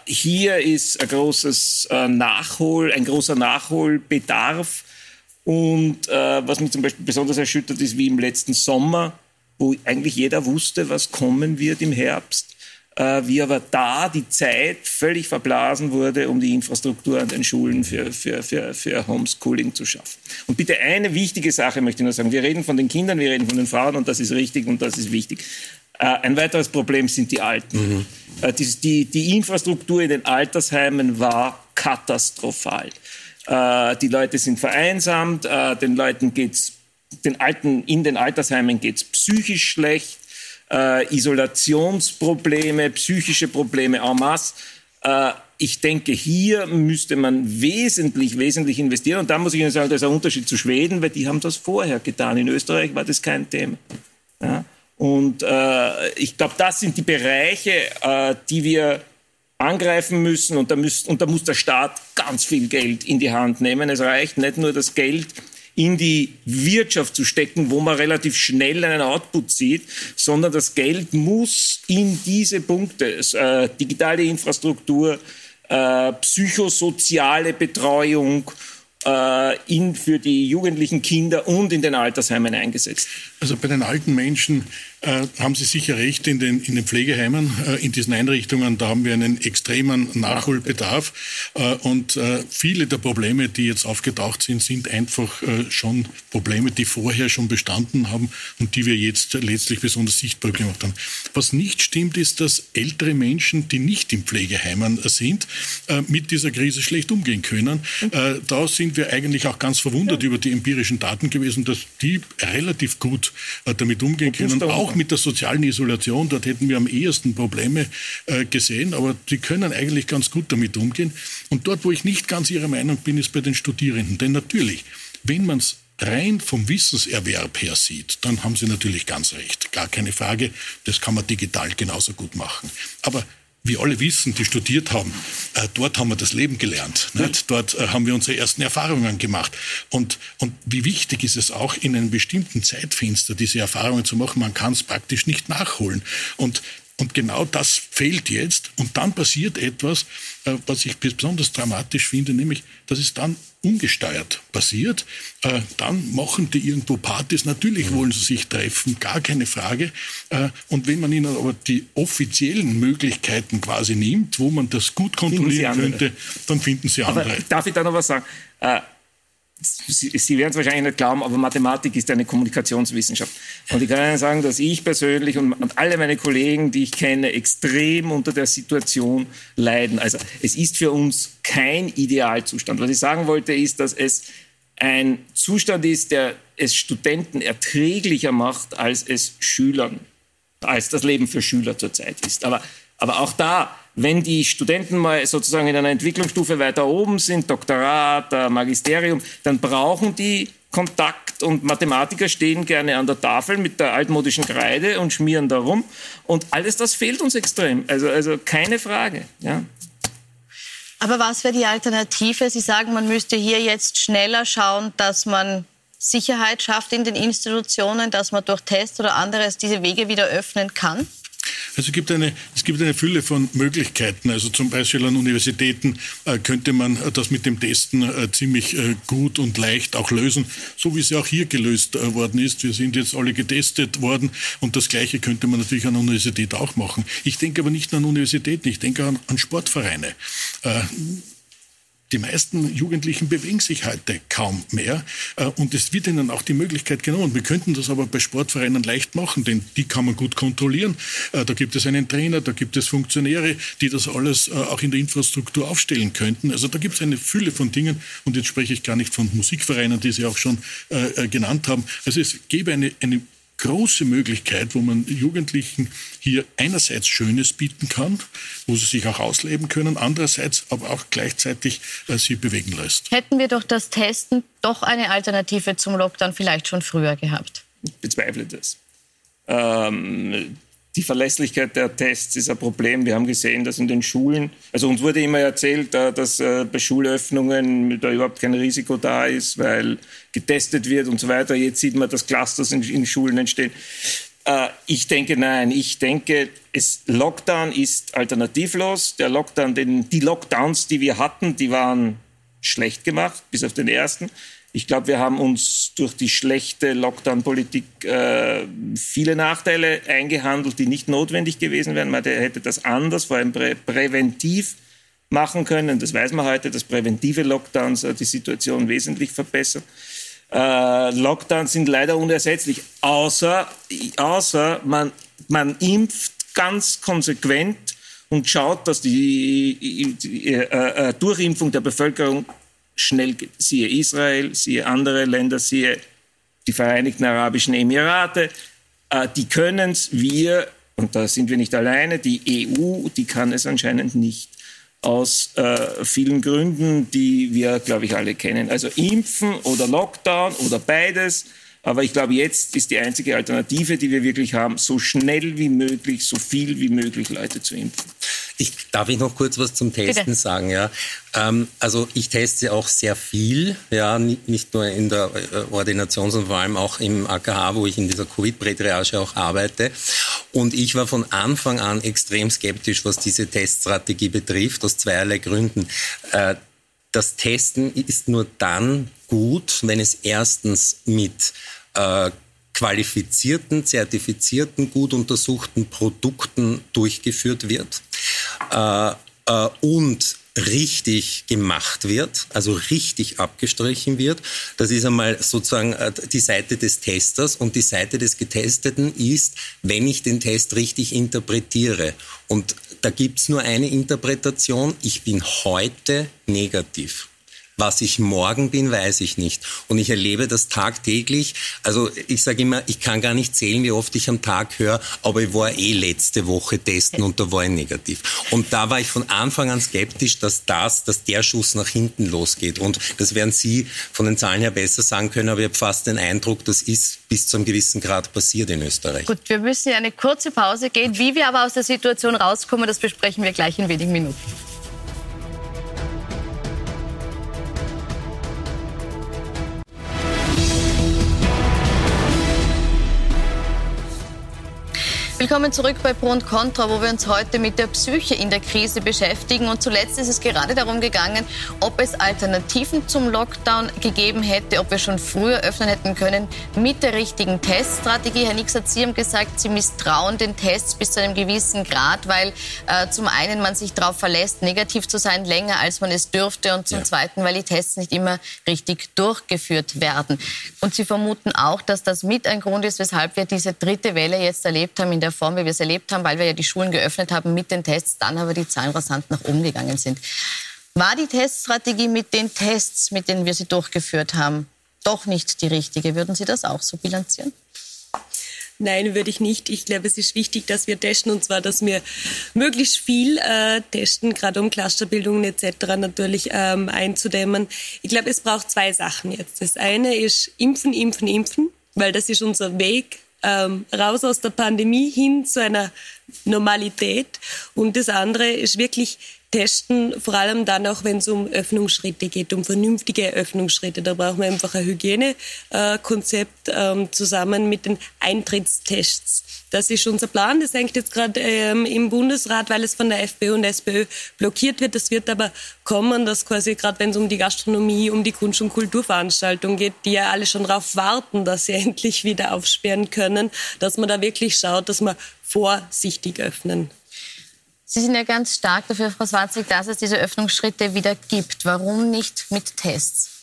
hier ist ein großes Nachhol, ein großer Nachholbedarf und äh, was mich zum Beispiel besonders erschüttert, ist wie im letzten Sommer, wo eigentlich jeder wusste, was kommen wird im Herbst, äh, wie aber da die Zeit völlig verblasen wurde, um die Infrastruktur an den Schulen für, für, für, für Homeschooling zu schaffen. Und bitte eine wichtige Sache möchte ich nur sagen. Wir reden von den Kindern, wir reden von den Frauen und das ist richtig und das ist wichtig. Äh, ein weiteres Problem sind die Alten. Mhm. Äh, die, die, die Infrastruktur in den Altersheimen war katastrophal. Äh, die Leute sind vereinsamt, äh, den Leuten geht's, den Alten in den Altersheimen geht es psychisch schlecht, äh, Isolationsprobleme, psychische Probleme en masse. ich denke, hier müsste man wesentlich, wesentlich investieren. Und da muss ich Ihnen sagen, das ist ein Unterschied zu Schweden, weil die haben das vorher getan. In Österreich war das kein Thema. Ja? Und äh, ich glaube, das sind die Bereiche, äh, die wir angreifen müssen und da, müsst, und da muss der Staat ganz viel Geld in die Hand nehmen. Es reicht nicht nur das Geld in die Wirtschaft zu stecken, wo man relativ schnell einen Output sieht, sondern das Geld muss in diese Punkte, äh, digitale Infrastruktur, äh, psychosoziale Betreuung, äh, in, für die jugendlichen Kinder und in den Altersheimen eingesetzt. Also bei den alten Menschen äh, haben Sie sicher recht, in den, in den Pflegeheimen, äh, in diesen Einrichtungen, da haben wir einen extremen Nachholbedarf. Äh, und äh, viele der Probleme, die jetzt aufgetaucht sind, sind einfach äh, schon Probleme, die vorher schon bestanden haben und die wir jetzt letztlich besonders sichtbar gemacht haben. Was nicht stimmt, ist, dass ältere Menschen, die nicht in Pflegeheimen sind, mit dieser Krise schlecht umgehen können. da sind wir eigentlich auch ganz verwundert über die empirischen Daten gewesen, dass die relativ gut damit umgehen können, auch auch mit der sozialen Isolation, dort hätten wir am ehesten Probleme äh, gesehen, aber die können eigentlich ganz gut damit umgehen. Und dort, wo ich nicht ganz Ihrer Meinung bin, ist bei den Studierenden. Denn natürlich, wenn man es rein vom Wissenserwerb her sieht, dann haben Sie natürlich ganz recht. Gar keine Frage, das kann man digital genauso gut machen. Aber wir alle wissen, die studiert haben, dort haben wir das Leben gelernt. Nicht? Dort äh, haben wir unsere ersten Erfahrungen gemacht. Und, und wie wichtig ist es auch, in einem bestimmten Zeitfenster diese Erfahrungen zu machen? Man kann es praktisch nicht nachholen. Und und genau das fehlt jetzt. Und dann passiert etwas, äh, was ich besonders dramatisch finde, nämlich, dass es dann ungesteuert passiert. Äh, dann machen die irgendwo Partys. Natürlich wollen sie sich treffen, gar keine Frage. Äh, und wenn man ihnen aber die offiziellen Möglichkeiten quasi nimmt, wo man das gut kontrollieren könnte, dann finden sie andere. Aber darf ich da noch was sagen? Sie, Sie werden es wahrscheinlich nicht glauben, aber Mathematik ist eine Kommunikationswissenschaft. Und ich kann Ihnen sagen, dass ich persönlich und, und, alle meine Kollegen, die ich kenne, extrem unter der Situation leiden. Also es ist für uns kein Idealzustand. Was ich sagen wollte, ist, dass es ein Zustand ist, der es Studenten erträglicher macht, als es Schülern, als das Leben für Schüler zurzeit ist. Aber, aber auch da wenn die Studenten mal sozusagen in einer Entwicklungsstufe weiter oben sind, Doktorat, äh, Magisterium, dann brauchen die Kontakt und Mathematiker stehen gerne an der Tafel mit der altmodischen Kreide und schmieren darum. Und alles das fehlt uns extrem. Also, also keine Frage. Ja. Aber was wäre die Alternative? Sie sagen, man müsste hier jetzt schneller schauen, dass man Sicherheit schafft in den Institutionen, dass man durch Tests oder anderes diese Wege wieder öffnen kann? Also gibt eine, es gibt eine Fülle von Möglichkeiten. Also zum Beispiel an Universitäten äh, könnte man äh, das mit dem Testen äh, ziemlich äh, gut und leicht auch lösen, so wie es ja auch hier gelöst äh, worden ist. Wir sind jetzt alle getestet worden und das Gleiche könnte man natürlich an Universität auch machen. Ich denke aber nicht an Universitäten, ich denke an, an Sportvereine. Die meisten Jugendlichen bewegen sich heute kaum mehr äh, und es wird ihnen auch die Möglichkeit genommen. Wir könnten das aber bei Sportvereinen leicht machen, denn die kann man gut kontrollieren. Äh, da gibt es einen Trainer, da gibt es Funktionäre, die das alles äh, auch in der Infrastruktur aufstellen könnten. Also da gibt es eine Fülle von Dingen und jetzt spreche ich gar nicht von Musikvereinen, die Sie auch schon genannt haben. Also es gäbe eine, eine große Möglichkeit, wo man Jugendlichen hier einerseits Schönes bieten kann, wo sie sich auch ausleben können, andererseits aber auch gleichzeitig äh, sie bewegen lässt. Hätten wir doch das Testen doch eine Alternative zum Lockdown vielleicht schon früher gehabt? Ich bezweifle das. Ähm, die Verlässlichkeit der Tests ist ein Problem. Wir haben gesehen, dass in den Schulen, also uns wurde immer erzählt, äh, dass äh, bei Schulöffnungen da überhaupt kein Risiko da ist, weil getestet wird und so weiter. Jetzt sieht man, dass Clusters in Schulen entstehen. Äh, ich denke nein. Ich denke, es, Lockdown ist alternativlos. Der Lockdown, den, die Lockdowns, die wir hatten, die waren schlecht gemacht, bis auf den ersten. Ich glaube, wir haben uns durch die schlechte Lockdown-Politik äh, viele Nachteile eingehandelt, die nicht notwendig gewesen wären. Man hätte das anders, vor allem prä präventiv machen können. Das weiß man heute, dass präventive Lockdowns äh, die Situation wesentlich verbessern. Äh, Lockdowns sind leider unersetzlich, außer, außer man, man impft ganz konsequent und schaut, dass die, die, die äh, äh, Durchimpfung der Bevölkerung schnell. Siehe Israel, siehe andere Länder, siehe die Vereinigten Arabischen Emirate. Äh, die können es, wir, und da sind wir nicht alleine, die EU, die kann es anscheinend nicht. aus äh, vielen Gründen, die wir, glaube ich, alle kennen. Also Impfen oder Lockdown oder beides. Aber ich glaube, jetzt ist die einzige Alternative, die wir wirklich haben, so schnell wie möglich, so viel wie möglich Leute zu impfen. Ich, darf ich noch kurz was zum Testen Bitte. sagen? Ja, ähm, also ich teste auch sehr viel, ja, nicht nur in der äh, Ordination, sondern vor allem auch im AKH, wo ich in dieser Covid-Prätriage auch arbeite. Und ich war von Anfang an extrem skeptisch, was diese Teststrategie betrifft, aus zweierlei Gründen. Äh, das Testen ist nur dann gut, wenn es erstens mit äh, qualifizierten, zertifizierten, gut untersuchten Produkten durchgeführt wird äh, äh, und richtig gemacht wird, also richtig abgestrichen wird. Das ist einmal sozusagen äh, die Seite des Testers und die Seite des Getesteten ist, wenn ich den Test richtig interpretiere. Und da gibt's nur eine Interpretation, ich bin heute negativ. Was ich morgen bin, weiß ich nicht. Und ich erlebe das tagtäglich. Also ich sage immer, ich kann gar nicht zählen, wie oft ich am Tag höre, aber ich war eh letzte Woche testen und da war ich negativ. Und da war ich von Anfang an skeptisch, dass das, dass der Schuss nach hinten losgeht. Und das werden Sie von den Zahlen her besser sagen können, aber ich habe fast den Eindruck, das ist bis zu einem gewissen Grad passiert in Österreich. Gut, wir müssen ja eine kurze Pause gehen. Wie wir aber aus der Situation rauskommen, das besprechen wir gleich in wenigen Minuten. Willkommen zurück bei Pro und Contra, wo wir uns heute mit der Psyche in der Krise beschäftigen. Und zuletzt ist es gerade darum gegangen, ob es Alternativen zum Lockdown gegeben hätte, ob wir schon früher öffnen hätten können mit der richtigen Teststrategie. Herr Nix hat Sie haben gesagt, Sie misstrauen den Tests bis zu einem gewissen Grad, weil äh, zum einen man sich darauf verlässt, negativ zu sein, länger als man es dürfte und zum ja. zweiten, weil die Tests nicht immer richtig durchgeführt werden. Und Sie vermuten auch, dass das mit ein Grund ist, weshalb wir diese dritte Welle jetzt erlebt haben in der der Form, wie wir es erlebt haben, weil wir ja die Schulen geöffnet haben mit den Tests, dann aber die Zahlen rasant nach oben gegangen sind. War die Teststrategie mit den Tests, mit denen wir sie durchgeführt haben, doch nicht die richtige? Würden Sie das auch so bilanzieren? Nein, würde ich nicht. Ich glaube, es ist wichtig, dass wir testen und zwar, dass wir möglichst viel äh, testen, gerade um Clusterbildungen etc. natürlich ähm, einzudämmen. Ich glaube, es braucht zwei Sachen jetzt. Das eine ist impfen, impfen, impfen, weil das ist unser Weg ähm, raus aus der Pandemie hin zu einer Normalität. Und das andere ist wirklich testen, vor allem dann auch, wenn es um Öffnungsschritte geht, um vernünftige Öffnungsschritte. Da brauchen wir einfach ein Hygienekonzept ähm, zusammen mit den Eintrittstests. Das ist unser Plan. Das hängt jetzt gerade ähm, im Bundesrat, weil es von der FPÖ und der SPÖ blockiert wird. Das wird aber kommen, dass quasi gerade wenn es um die Gastronomie, um die Kunst- und Kulturveranstaltungen geht, die ja alle schon darauf warten, dass sie <laughs> endlich wieder aufsperren können, dass man da wirklich schaut, dass man vorsichtig öffnen Sie sind ja ganz stark dafür, Frau Swarzig, dass es diese Öffnungsschritte wieder gibt. Warum nicht mit Tests?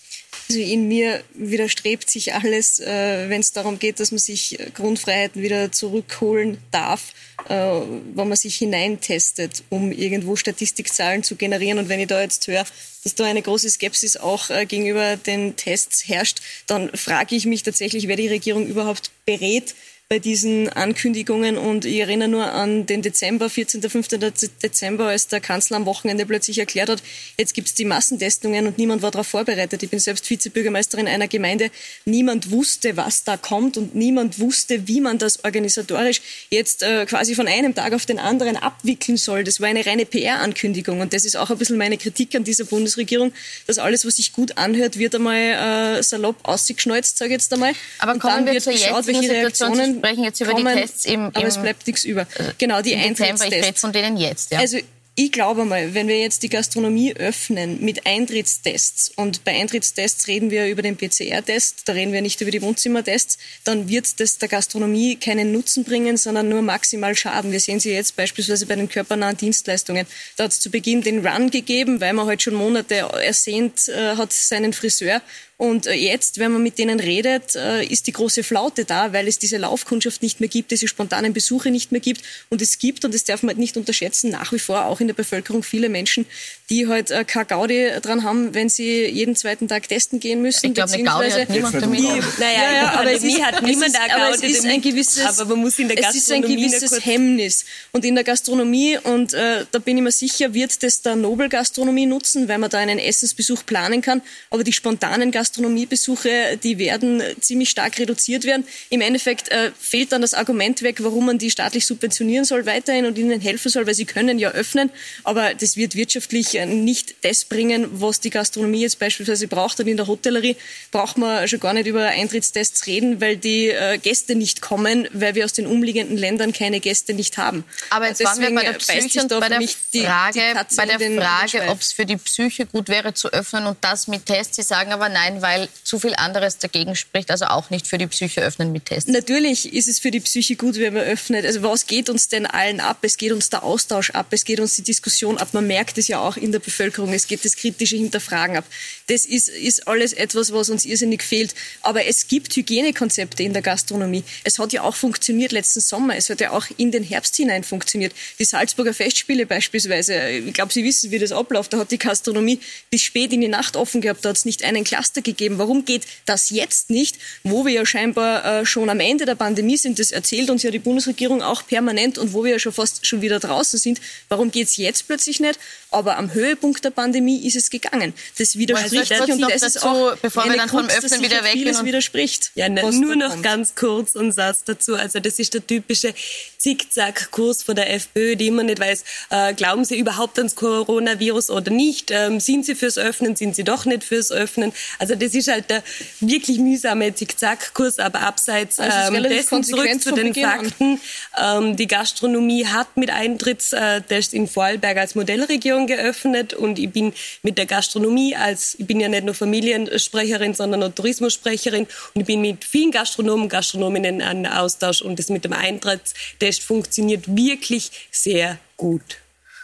Also in mir widerstrebt sich alles, äh, wenn es darum geht, dass man sich Grundfreiheiten wieder zurückholen darf, äh, wenn man sich hineintestet, um irgendwo Statistikzahlen zu generieren. Und wenn ich da jetzt höre, dass da eine große Skepsis auch äh, gegenüber den Tests herrscht, dann frage ich mich tatsächlich, wer die Regierung überhaupt berät, bei diesen Ankündigungen. Und ich erinnere nur an den Dezember, 14. 15. Dezember, als der Kanzler am Wochenende plötzlich erklärt hat, jetzt gibt es die Massentestungen und niemand war darauf vorbereitet. Ich bin selbst Vizebürgermeisterin einer Gemeinde. Niemand wusste, was da kommt und niemand wusste, wie man das organisatorisch jetzt äh, quasi von einem Tag auf den anderen abwickeln soll. Das war eine reine PR-Ankündigung. Und das ist auch ein bisschen meine Kritik an dieser Bundesregierung, dass alles, was sich gut anhört, wird einmal äh, salopp ausgeschneuzt, sage ich jetzt einmal. Aber kommen wir wird geschaut, welche Reaktionen sprechen jetzt über kommen, die Tests im, im Aber es bleibt nichts über. Genau, die Eintrittstests. Ich rede von denen jetzt. Ja. Also ich glaube mal, wenn wir jetzt die Gastronomie öffnen mit Eintrittstests und bei Eintrittstests reden wir über den PCR-Test, da reden wir nicht über die Wohnzimmertests, dann wird das der Gastronomie keinen Nutzen bringen, sondern nur maximal Schaden. Wir sehen sie jetzt beispielsweise bei den körpernahen Dienstleistungen. Da hat es zu Beginn den Run gegeben, weil man heute halt schon Monate ersehnt äh, hat seinen Friseur und äh, jetzt, wenn man mit denen redet, äh, ist die große Flaute da, weil es diese Laufkundschaft nicht mehr gibt, diese spontanen Besuche nicht mehr gibt. Und es gibt, und das darf man nicht unterschätzen, nach wie vor auch in der Bevölkerung viele Menschen, die halt äh, keine Gaudi dran haben, wenn sie jeden zweiten Tag testen gehen müssen. Ich glaube, eine Gaudi hat niemand damit. Naja, ja, ja, aber es ist, hat niemand es ist, aber es ist ein gewisses, aber man muss in der Gastronomie es ist ein gewisses Hemmnis. Und in der Gastronomie, und äh, da bin ich mir sicher, wird das der Nobelgastronomie nutzen, weil man da einen Essensbesuch planen kann. Aber die spontanen Gastronomiebesuche, die werden ziemlich stark reduziert werden. Im Endeffekt äh, fehlt dann das Argument weg, warum man die staatlich subventionieren soll weiterhin und ihnen helfen soll, weil sie können ja öffnen. Aber das wird wirtschaftlich äh, nicht das bringen, was die Gastronomie jetzt beispielsweise braucht. Und in der Hotellerie braucht man schon gar nicht über Eintrittstests reden, weil die äh, Gäste nicht kommen, weil wir aus den umliegenden Ländern keine Gäste nicht haben. Aber jetzt Deswegen waren wir bei der Psyche und bei der Frage, die, die bei der Frage ob es für die Psyche gut wäre zu öffnen und das mit Tests. Sie sagen aber nein, weil zu viel anderes dagegen spricht, also auch nicht für die Psyche öffnen mit Tests. Natürlich ist es für die Psyche gut, wenn man öffnet. Also was geht uns denn allen ab? Es geht uns der Austausch ab, es geht uns die Diskussion ab. Man merkt es ja auch in der Bevölkerung, es geht das kritische Hinterfragen ab. Das ist, ist alles etwas, was uns irrsinnig fehlt. Aber es gibt Hygienekonzepte in der Gastronomie. Es hat ja auch funktioniert letzten Sommer. Es hat ja auch in den Herbst hinein funktioniert. Die Salzburger Festspiele beispielsweise, ich glaube, Sie wissen, wie das abläuft. Da hat die Gastronomie bis spät in die Nacht offen gehabt. Da hat es nicht einen Cluster gegeben. Warum geht das jetzt nicht, wo wir ja scheinbar äh, schon am Ende der Pandemie sind? Das erzählt uns ja die Bundesregierung auch permanent und wo wir ja schon fast schon wieder draußen sind. Warum geht es jetzt plötzlich nicht? Aber am Höhepunkt der Pandemie ist es gegangen. Das widerspricht sich und das ist auch bevor wir dann vom Öffnen wieder weggehen. Und widerspricht. Ja, ne, nur noch kommt. ganz kurz ein Satz dazu. Also das ist der typische Zickzack-Kurs von der FPÖ, die immer nicht weiß, äh, glauben Sie überhaupt ans Coronavirus oder nicht? Ähm, sind Sie fürs Öffnen? Sind Sie doch nicht fürs Öffnen? Also das ist halt der wirklich mühsame Zickzack-Kurs, aber abseits ähm, dessen zurück zu den Fakten. Ähm, die Gastronomie hat mit Eintrittstest in Vorarlberg als Modellregion geöffnet und ich bin mit der Gastronomie als, ich bin ja nicht nur Familiensprecherin, sondern auch Tourismussprecherin und ich bin mit vielen Gastronomen, Gastronominnen in Austausch und das mit dem Eintrittstest funktioniert wirklich sehr gut.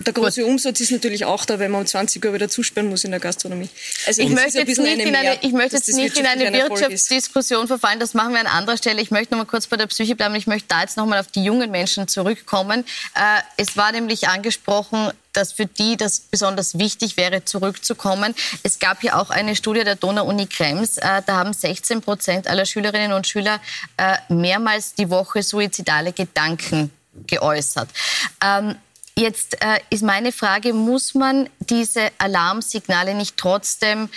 Der große Umsatz ist natürlich auch da, wenn man um 20 Uhr wieder zusperren muss in der Gastronomie. Also ich möchte jetzt nicht, in eine, ich möchte jetzt nicht in eine Wirtschaftsdiskussion verfallen, das machen wir an anderer Stelle. Ich möchte noch mal kurz bei der Psyche bleiben. Ich möchte da jetzt noch mal auf die jungen Menschen zurückkommen. Äh, es war nämlich angesprochen, dass für die das besonders wichtig wäre, zurückzukommen. Es gab hier auch eine Studie der Donau-Uni Krems. Äh, da haben 16 Prozent aller Schülerinnen und Schüler äh, mehrmals die Woche suizidale Gedanken geäußert. Jetzt äh, ist meine Frage, muss man diese Alarmsignale nicht trotzdem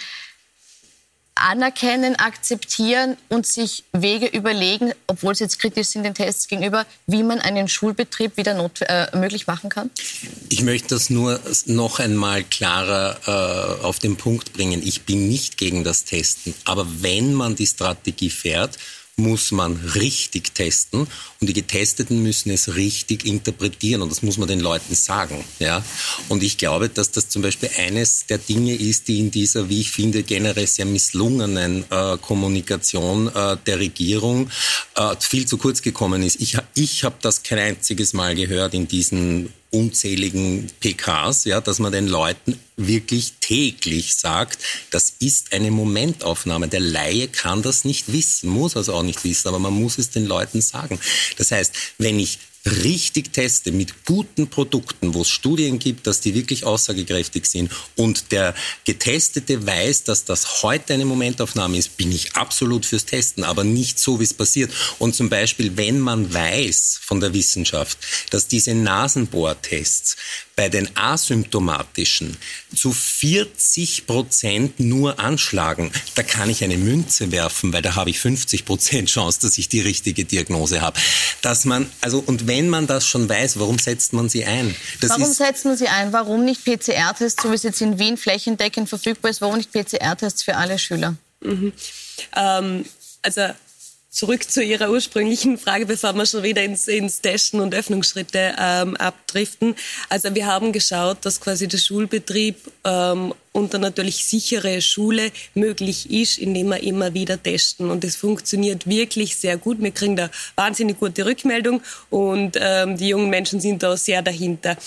anerkennen, akzeptieren und sich Wege überlegen, obwohl sie jetzt kritisch sind den Tests gegenüber, wie man einen Schulbetrieb wieder not, äh, möglich machen kann? Ich möchte das nur noch einmal klarer äh, auf den Punkt bringen. Ich bin nicht gegen das Testen, aber wenn man die Strategie fährt, muss man richtig testen und die Getesteten müssen es richtig interpretieren und das muss man den Leuten sagen. Ja? Und ich glaube, dass das zum Beispiel eines der Dinge ist, die in dieser, wie ich finde, generell sehr misslungenen äh, Kommunikation äh, der Regierung äh, viel zu kurz gekommen ist. Ich, ich habe das kein einziges Mal gehört in diesen unzähligen PKs, ja, dass man den Leuten wirklich täglich sagt, das ist eine Momentaufnahme. Der Laie kann das nicht wissen, muss also auch nicht wissen, aber man muss es den Leuten sagen. Das heißt, wenn ich richtig teste mit guten Produkten, wo es Studien gibt, dass die wirklich aussagekräftig sind und der Getestete weiß, dass das heute eine Momentaufnahme ist, bin ich absolut fürs Testen, aber nicht so, wie es passiert. Und zum Beispiel, wenn man weiß von der Wissenschaft, dass diese Nasenbohrtests bei den asymptomatischen zu 40 Prozent nur anschlagen, da kann ich eine Münze werfen, weil da habe ich 50 Prozent Chance, dass ich die richtige Diagnose habe. Dass man, also, und wenn man das schon weiß, warum setzt man sie ein? Das warum setzt man sie ein? Warum nicht PCR-Tests, so wie es jetzt in Wien flächendeckend verfügbar ist? Warum nicht PCR-Tests für alle Schüler? Mhm. Ähm, also zurück zu Ihrer ursprünglichen Frage, bevor wir schon wieder ins, ins Dashen und Öffnungsschritte ähm, abdriften. Also wir haben geschaut, dass quasi der Schulbetrieb ähm, dann natürlich sichere Schule möglich ist, indem wir immer wieder testen. Und es funktioniert wirklich sehr gut. Wir kriegen da wahnsinnig gute Rückmeldung und ähm, die jungen Menschen sind da sehr dahinter.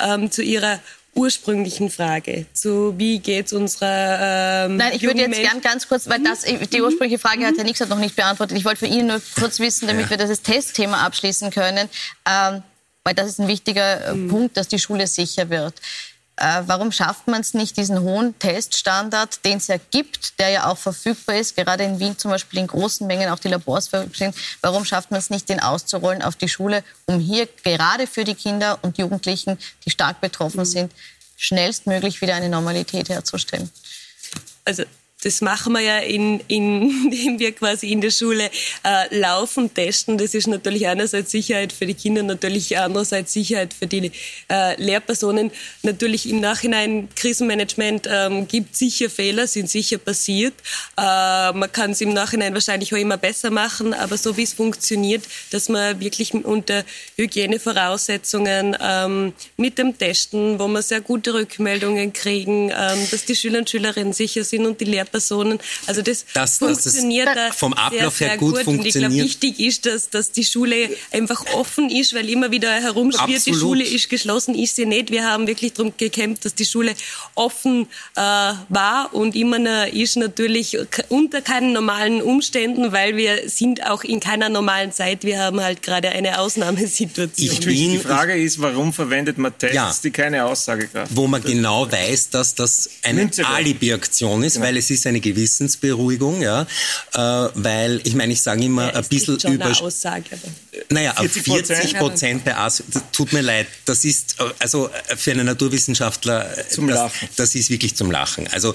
Ähm, zu Ihrer ursprünglichen Frage, zu wie geht es unserer ähm, Nein, ich würde jetzt gern ganz kurz, weil das, die ursprüngliche Frage mhm. hat Herr Nixert noch nicht beantwortet. Ich wollte für ihn nur kurz wissen, damit ja. wir das Testthema abschließen können, ähm, weil das ist ein wichtiger äh, mhm. Punkt, dass die Schule sicher wird. Äh, warum schafft man es nicht, diesen hohen Teststandard, den es ja gibt, der ja auch verfügbar ist, gerade in Wien zum Beispiel in großen Mengen auch die Labors verfügbar warum schafft man es nicht, den auszurollen auf die Schule, um hier gerade für die Kinder und Jugendlichen, die stark betroffen sind, schnellstmöglich wieder eine Normalität herzustellen? Also das machen wir ja, in, in, <laughs> indem wir quasi in der Schule äh, laufen, testen. Das ist natürlich einerseits Sicherheit für die Kinder, natürlich andererseits Sicherheit für die äh, Lehrpersonen. Natürlich im Nachhinein Krisenmanagement ähm, gibt sicher Fehler, sind sicher passiert. Äh, man kann es im Nachhinein wahrscheinlich auch immer besser machen, aber so wie es funktioniert, dass man wirklich unter Hygienevoraussetzungen ähm, mit dem Testen, wo wir sehr gute Rückmeldungen kriegen, ähm, dass die Schüler und Schülerinnen sicher sind und die Lehrpersonen Personen. Also das, das funktioniert das vom Ablauf sehr, sehr her gut, gut. funktioniert. Und ich glaube, wichtig ist, dass, dass die Schule einfach offen ist, weil immer wieder herumschwirrt, die Schule ist geschlossen, ist sie nicht. Wir haben wirklich darum gekämpft, dass die Schule offen äh, war und immer noch ist natürlich unter keinen normalen Umständen, weil wir sind auch in keiner normalen Zeit. Wir haben halt gerade eine Ausnahmesituation. Ich bin, die Frage ist, warum verwendet man Tests, ja, die keine Aussagekraft haben? Wo man genau weiß, dass das eine Alibi-Aktion ist, genau. weil es ist ist eine Gewissensberuhigung, ja, äh, weil ich meine, ich sage immer ja, ein bisschen über. Eine Aussage, naja, 40 Prozent bei AS, tut mir leid, das ist also für einen Naturwissenschaftler, zum das, Lachen. das ist wirklich zum Lachen. Also.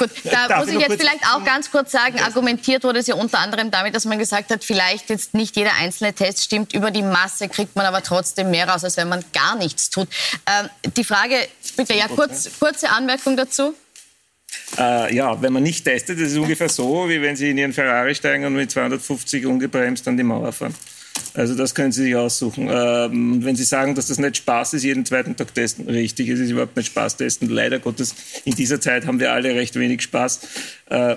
Gut, da Darf muss ich jetzt vielleicht auch ganz kurz sagen, argumentiert wurde es ja unter anderem damit, dass man gesagt hat, vielleicht jetzt nicht jeder einzelne Test stimmt, über die Masse kriegt man aber trotzdem mehr raus, als wenn man gar nichts tut. Ähm, die Frage, bitte, ja, kurz, kurze Anmerkung dazu. Äh, ja, wenn man nicht testet, ist ungefähr so, wie wenn Sie in Ihren Ferrari steigen und mit 250 ungebremst an die Mauer fahren. Also das können Sie sich aussuchen. Ähm, wenn Sie sagen, dass das nicht Spaß ist, jeden zweiten Tag testen, richtig, es ist überhaupt nicht Spaß testen. Leider Gottes, in dieser Zeit haben wir alle recht wenig Spaß. Äh,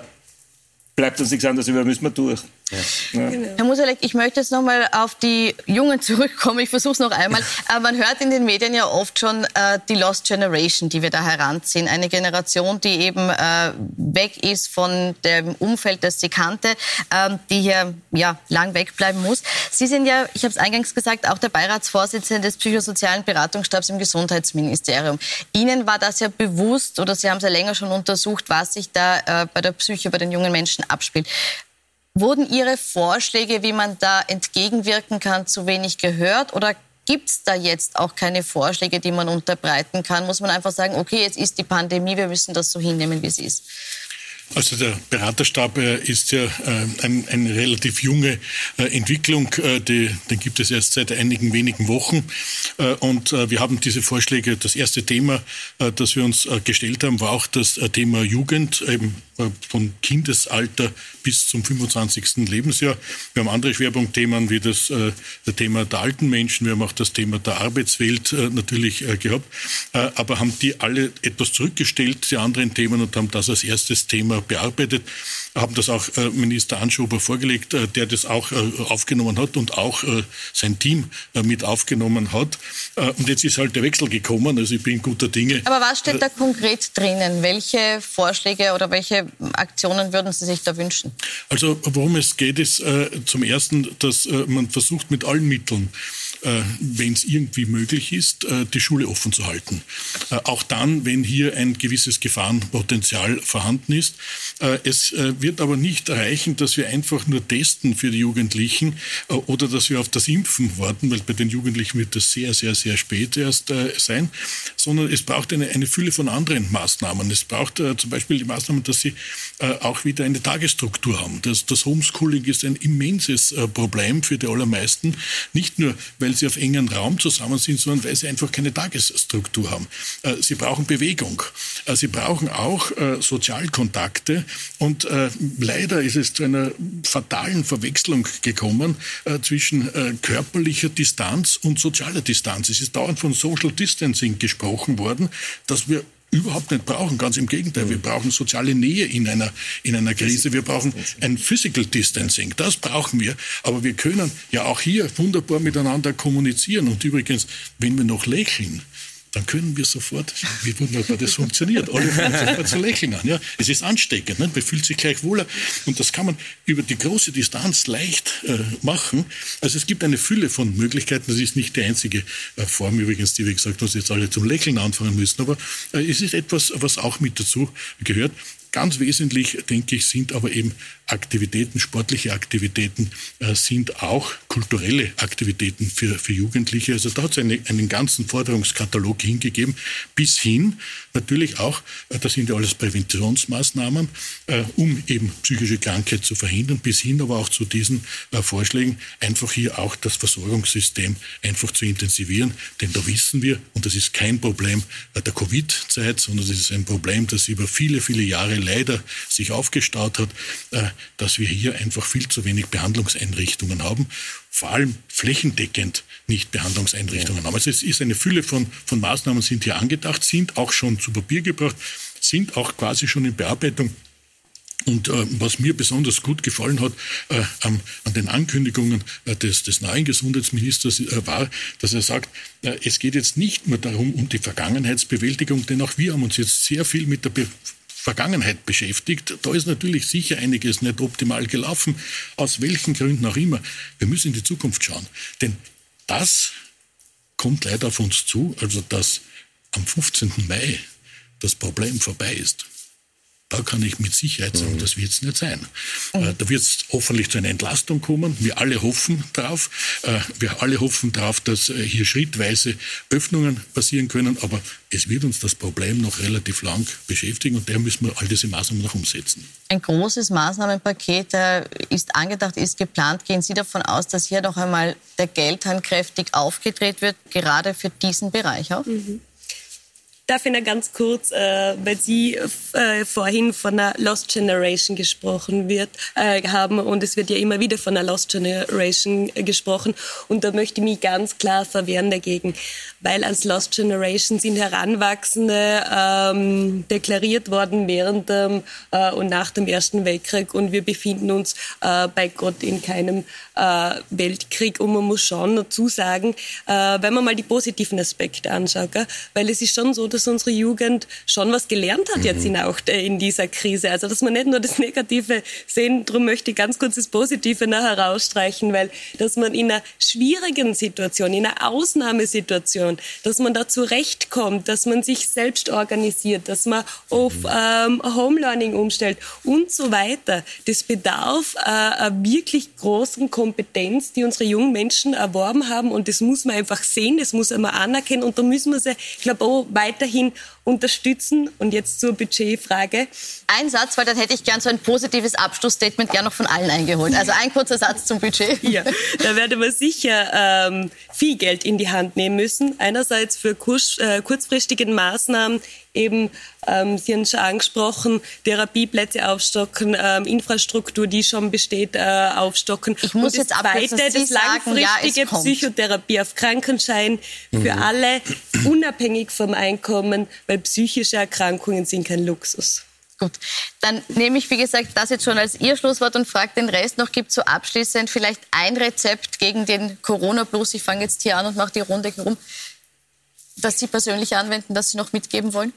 bleibt uns nichts anderes über, müssen wir durch. Ja. Genau. Herr Musalek, ich möchte jetzt noch mal auf die Jungen zurückkommen. Ich versuche es noch einmal. Äh, man hört in den Medien ja oft schon äh, die Lost Generation, die wir da heranziehen. Eine Generation, die eben äh, weg ist von dem Umfeld, das sie kannte, äh, die hier ja, lang wegbleiben muss. Sie sind ja, ich habe es eingangs gesagt, auch der Beiratsvorsitzende des psychosozialen Beratungsstabs im Gesundheitsministerium. Ihnen war das ja bewusst oder Sie haben es ja länger schon untersucht, was sich da äh, bei der Psyche bei den jungen Menschen abspielt. Wurden Ihre Vorschläge, wie man da entgegenwirken kann, zu wenig gehört oder gibt es da jetzt auch keine Vorschläge, die man unterbreiten kann? Muss man einfach sagen, okay, jetzt ist die Pandemie, wir müssen das so hinnehmen, wie es ist? Also der Beraterstab äh, ist ja äh, ein, eine relativ junge äh, Entwicklung, die, den gibt es erst seit einigen wenigen Wochen. Und wir haben diese Vorschläge, das erste Thema, das wir uns gestellt haben, war auch das Thema Jugend, eben von Kindesalter bis zum 25. Lebensjahr. Wir haben andere Schwerpunktthemen wie das, das Thema der alten Menschen, wir haben auch das Thema der Arbeitswelt natürlich gehabt, aber haben die alle etwas zurückgestellt, die anderen Themen, und haben das als erstes Thema bearbeitet, haben das auch äh, Minister Anschober vorgelegt, äh, der das auch äh, aufgenommen hat und auch sein Team mit aufgenommen hat. Und jetzt ist halt der Wechsel gekommen, also ich bin guter Dinge. Aber was steht da konkret drinnen? Welche Vorschläge oder welche Aktionen würden Sie sich da wünschen? Also worum es geht, ist zum Ersten, dass man versucht mit allen Mitteln, wenn es irgendwie möglich ist, äh, die Schule offen zu halten. Äh, auch dann, wenn hier ein gewisses Gefahrenpotenzial vorhanden ist. Es wird aber nicht reichen, dass wir einfach nur testen für die Jugendlichen oder dass wir auf das Impfen warten, weil bei den Jugendlichen wird das sehr, sehr, sehr spät erst sein, sondern es braucht eine, eine Fülle von anderen Maßnahmen. Es braucht zum Beispiel die Maßnahmen, dass sie auch wieder eine Tagesstruktur haben. Das, das Homeschooling ist ein immenses Problem für die allermeisten, nicht nur, weil weil sie auf engen Raum zusammen sind, sondern weil sie einfach keine Tagesstruktur haben. Äh, sie brauchen Bewegung. Äh, sie brauchen auch äh, Sozialkontakte. Und leider ist es zu einer fatalen Verwechslung gekommen zwischen körperlicher Distanz und sozialer Distanz. Es ist dauernd von Social Distancing gesprochen worden, dass wir überhaupt nicht brauchen. Ganz im Gegenteil, wir brauchen soziale Nähe in einer, in einer Krise. Wir brauchen ein Physical Distancing. Das brauchen wir. Aber wir können ja auch hier wunderbar miteinander kommunizieren. Und übrigens, wenn wir noch lächeln, dann können wir sofort, wie wunderbar das funktioniert, alle fangen sofort zu lächeln an. Ja. Es ist ansteckend, ne? man fühlt sich gleich wohler und das kann man über die große Distanz leicht äh, machen. Also es gibt eine Fülle von Möglichkeiten, das ist nicht die einzige äh, Form übrigens, die, wie gesagt, uns jetzt alle zum Lächeln anfangen müssen, aber äh, es ist etwas, was auch mit dazu gehört. Ganz wesentlich, denke ich, sind aber eben Aktivitäten, sportliche Aktivitäten, äh, sind auch kulturelle Aktivitäten für, für Jugendliche. Also da hat es eine, einen ganzen Forderungskatalog hingegeben, bis hin natürlich auch, äh, das sind ja alles Präventionsmaßnahmen, äh, um eben psychische Krankheit zu verhindern, bis hin aber auch zu diesen äh, Vorschlägen, einfach hier auch das Versorgungssystem einfach zu intensivieren. Denn da wissen wir, und das ist kein Problem äh, der Covid-Zeit, sondern das ist ein Problem, das über viele, viele Jahre leider sich aufgestaut hat, äh, dass wir hier einfach viel zu wenig Behandlungseinrichtungen haben, vor allem flächendeckend nicht Behandlungseinrichtungen ja. haben. Also es ist eine Fülle von, von Maßnahmen sind hier angedacht, sind auch schon zu Papier gebracht, sind auch quasi schon in Bearbeitung. Und äh, was mir besonders gut gefallen hat äh, an, an den Ankündigungen äh, des, des neuen Gesundheitsministers äh, war, dass er sagt, äh, es geht jetzt nicht nur darum, um die Vergangenheitsbewältigung, denn auch wir haben uns jetzt sehr viel mit der Be Vergangenheit beschäftigt. Da ist natürlich sicher einiges nicht optimal gelaufen, aus welchen Gründen auch immer. Wir müssen in die Zukunft schauen. Denn das kommt leider auf uns zu, also dass am 15. Mai das Problem vorbei ist. Da kann ich mit Sicherheit sagen, mhm. das wird es nicht sein. Mhm. Äh, da wird es hoffentlich zu einer Entlastung kommen. Wir alle hoffen darauf. Äh, wir alle hoffen darauf, dass äh, hier schrittweise Öffnungen passieren können. Aber es wird uns das Problem noch relativ lang beschäftigen und daher müssen wir all diese Maßnahmen noch umsetzen. Ein großes Maßnahmenpaket ist angedacht, ist geplant. Gehen Sie davon aus, dass hier noch einmal der Geldhahn kräftig aufgedreht wird, gerade für diesen Bereich auch? Mhm. Darf ich noch ganz kurz, äh, weil Sie äh, vorhin von einer Lost Generation gesprochen wird, äh, haben und es wird ja immer wieder von einer Lost Generation gesprochen und da möchte ich mich ganz klar verwehren dagegen, weil als Lost Generation sind Heranwachsende ähm, deklariert worden während dem äh, und nach dem Ersten Weltkrieg und wir befinden uns äh, bei Gott in keinem äh, Weltkrieg und man muss schon dazu sagen, äh, wenn man mal die positiven Aspekte anschaut, gell? weil es ist schon so, dass unsere Jugend schon was gelernt hat mhm. jetzt in, auch äh, in dieser Krise. Also dass man nicht nur das Negative sehen, darum möchte ich ganz kurz das Positive noch herausstreichen, weil dass man in einer schwierigen Situation, in einer Ausnahmesituation, dass man da zurechtkommt, dass man sich selbst organisiert, dass man auf ähm, Home Learning umstellt und so weiter. Das bedarf äh, wirklich großen Kompetenz, die unsere jungen Menschen erworben haben. Und das muss man einfach sehen, das muss man anerkennen. Und da müssen wir sie, ich glaube, auch weiter weiterhin unterstützen. Und jetzt zur Budgetfrage. Ein Satz, weil dann hätte ich gern so ein positives Abschlussstatement gern noch von allen eingeholt. Also ein kurzer Satz zum Budget. <laughs> Ja, da werden wir sicher ähm, viel Geld in die Hand nehmen müssen. Einerseits für kurz, äh, kurzfristige Maßnahmen, eben, ähm, Sie haben schon angesprochen, Therapieplätze aufstocken, ähm, Infrastruktur, die schon besteht, äh, aufstocken. Ich muss Und das jetzt Zweite, das langfristige ja, Psychotherapie auf Krankenschein für mhm. alle, unabhängig vom Einkommen, weil psychische Erkrankungen sind kein Luxus. Gut, dann nehme ich, wie gesagt, das jetzt schon als Ihr Schlusswort und frage den Rest noch. Gibt es so abschließend vielleicht ein Rezept gegen den Corona-Plus? Ich fange jetzt hier an und mache die Runde herum, das Sie persönlich anwenden, das Sie noch mitgeben wollen?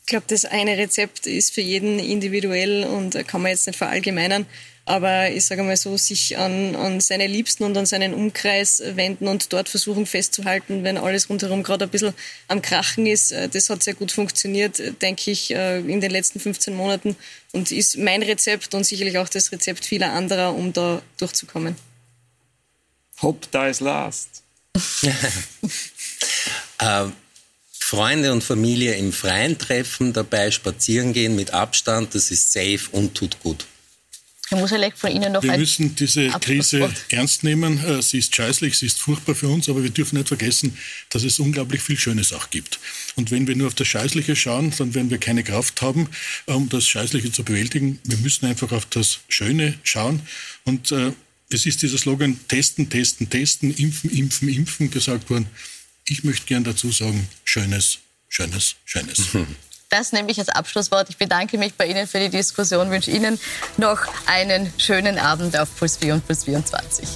Ich glaube, das eine Rezept ist für jeden individuell und kann man jetzt nicht verallgemeinern. Aber ich sage mal so, sich an, an seine Liebsten und an seinen Umkreis wenden und dort versuchen festzuhalten, wenn alles rundherum gerade ein bisschen am Krachen ist. Äh, das hat sehr gut funktioniert, denke ich, äh, in den letzten 15 Monaten und ist mein Rezept und sicherlich auch das Rezept vieler anderer, um da durchzukommen. Hope dies last. <laughs> ähm, Freunde und Familie im Freien treffen, dabei spazieren gehen mit Abstand, das ist safe und tut gut. Herr Musalek, von Ihnen noch Wir müssen diese Krise ernst nehmen. Äh, sie ist scheißlich, sie ist furchtbar für uns, aber wir dürfen nicht vergessen, dass es unglaublich viel Schönes auch gibt. Und wenn wir nur auf das Scheißliche schauen, dann werden wir keine Kraft haben, um das Scheißliche zu bewältigen. Wir müssen einfach auf das Schöne schauen. Und äh, es ist dieser Slogan testen, testen, testen, impfen, impfen, impfen gesagt worden. Ich möchte gern dazu sagen, Schönes, Schönes, Schönes. <laughs> Das nehme ich als Abschlusswort. Ich bedanke mich bei Ihnen für die Diskussion, wünsche Ihnen noch einen schönen Abend auf Puls 4 und Puls 24.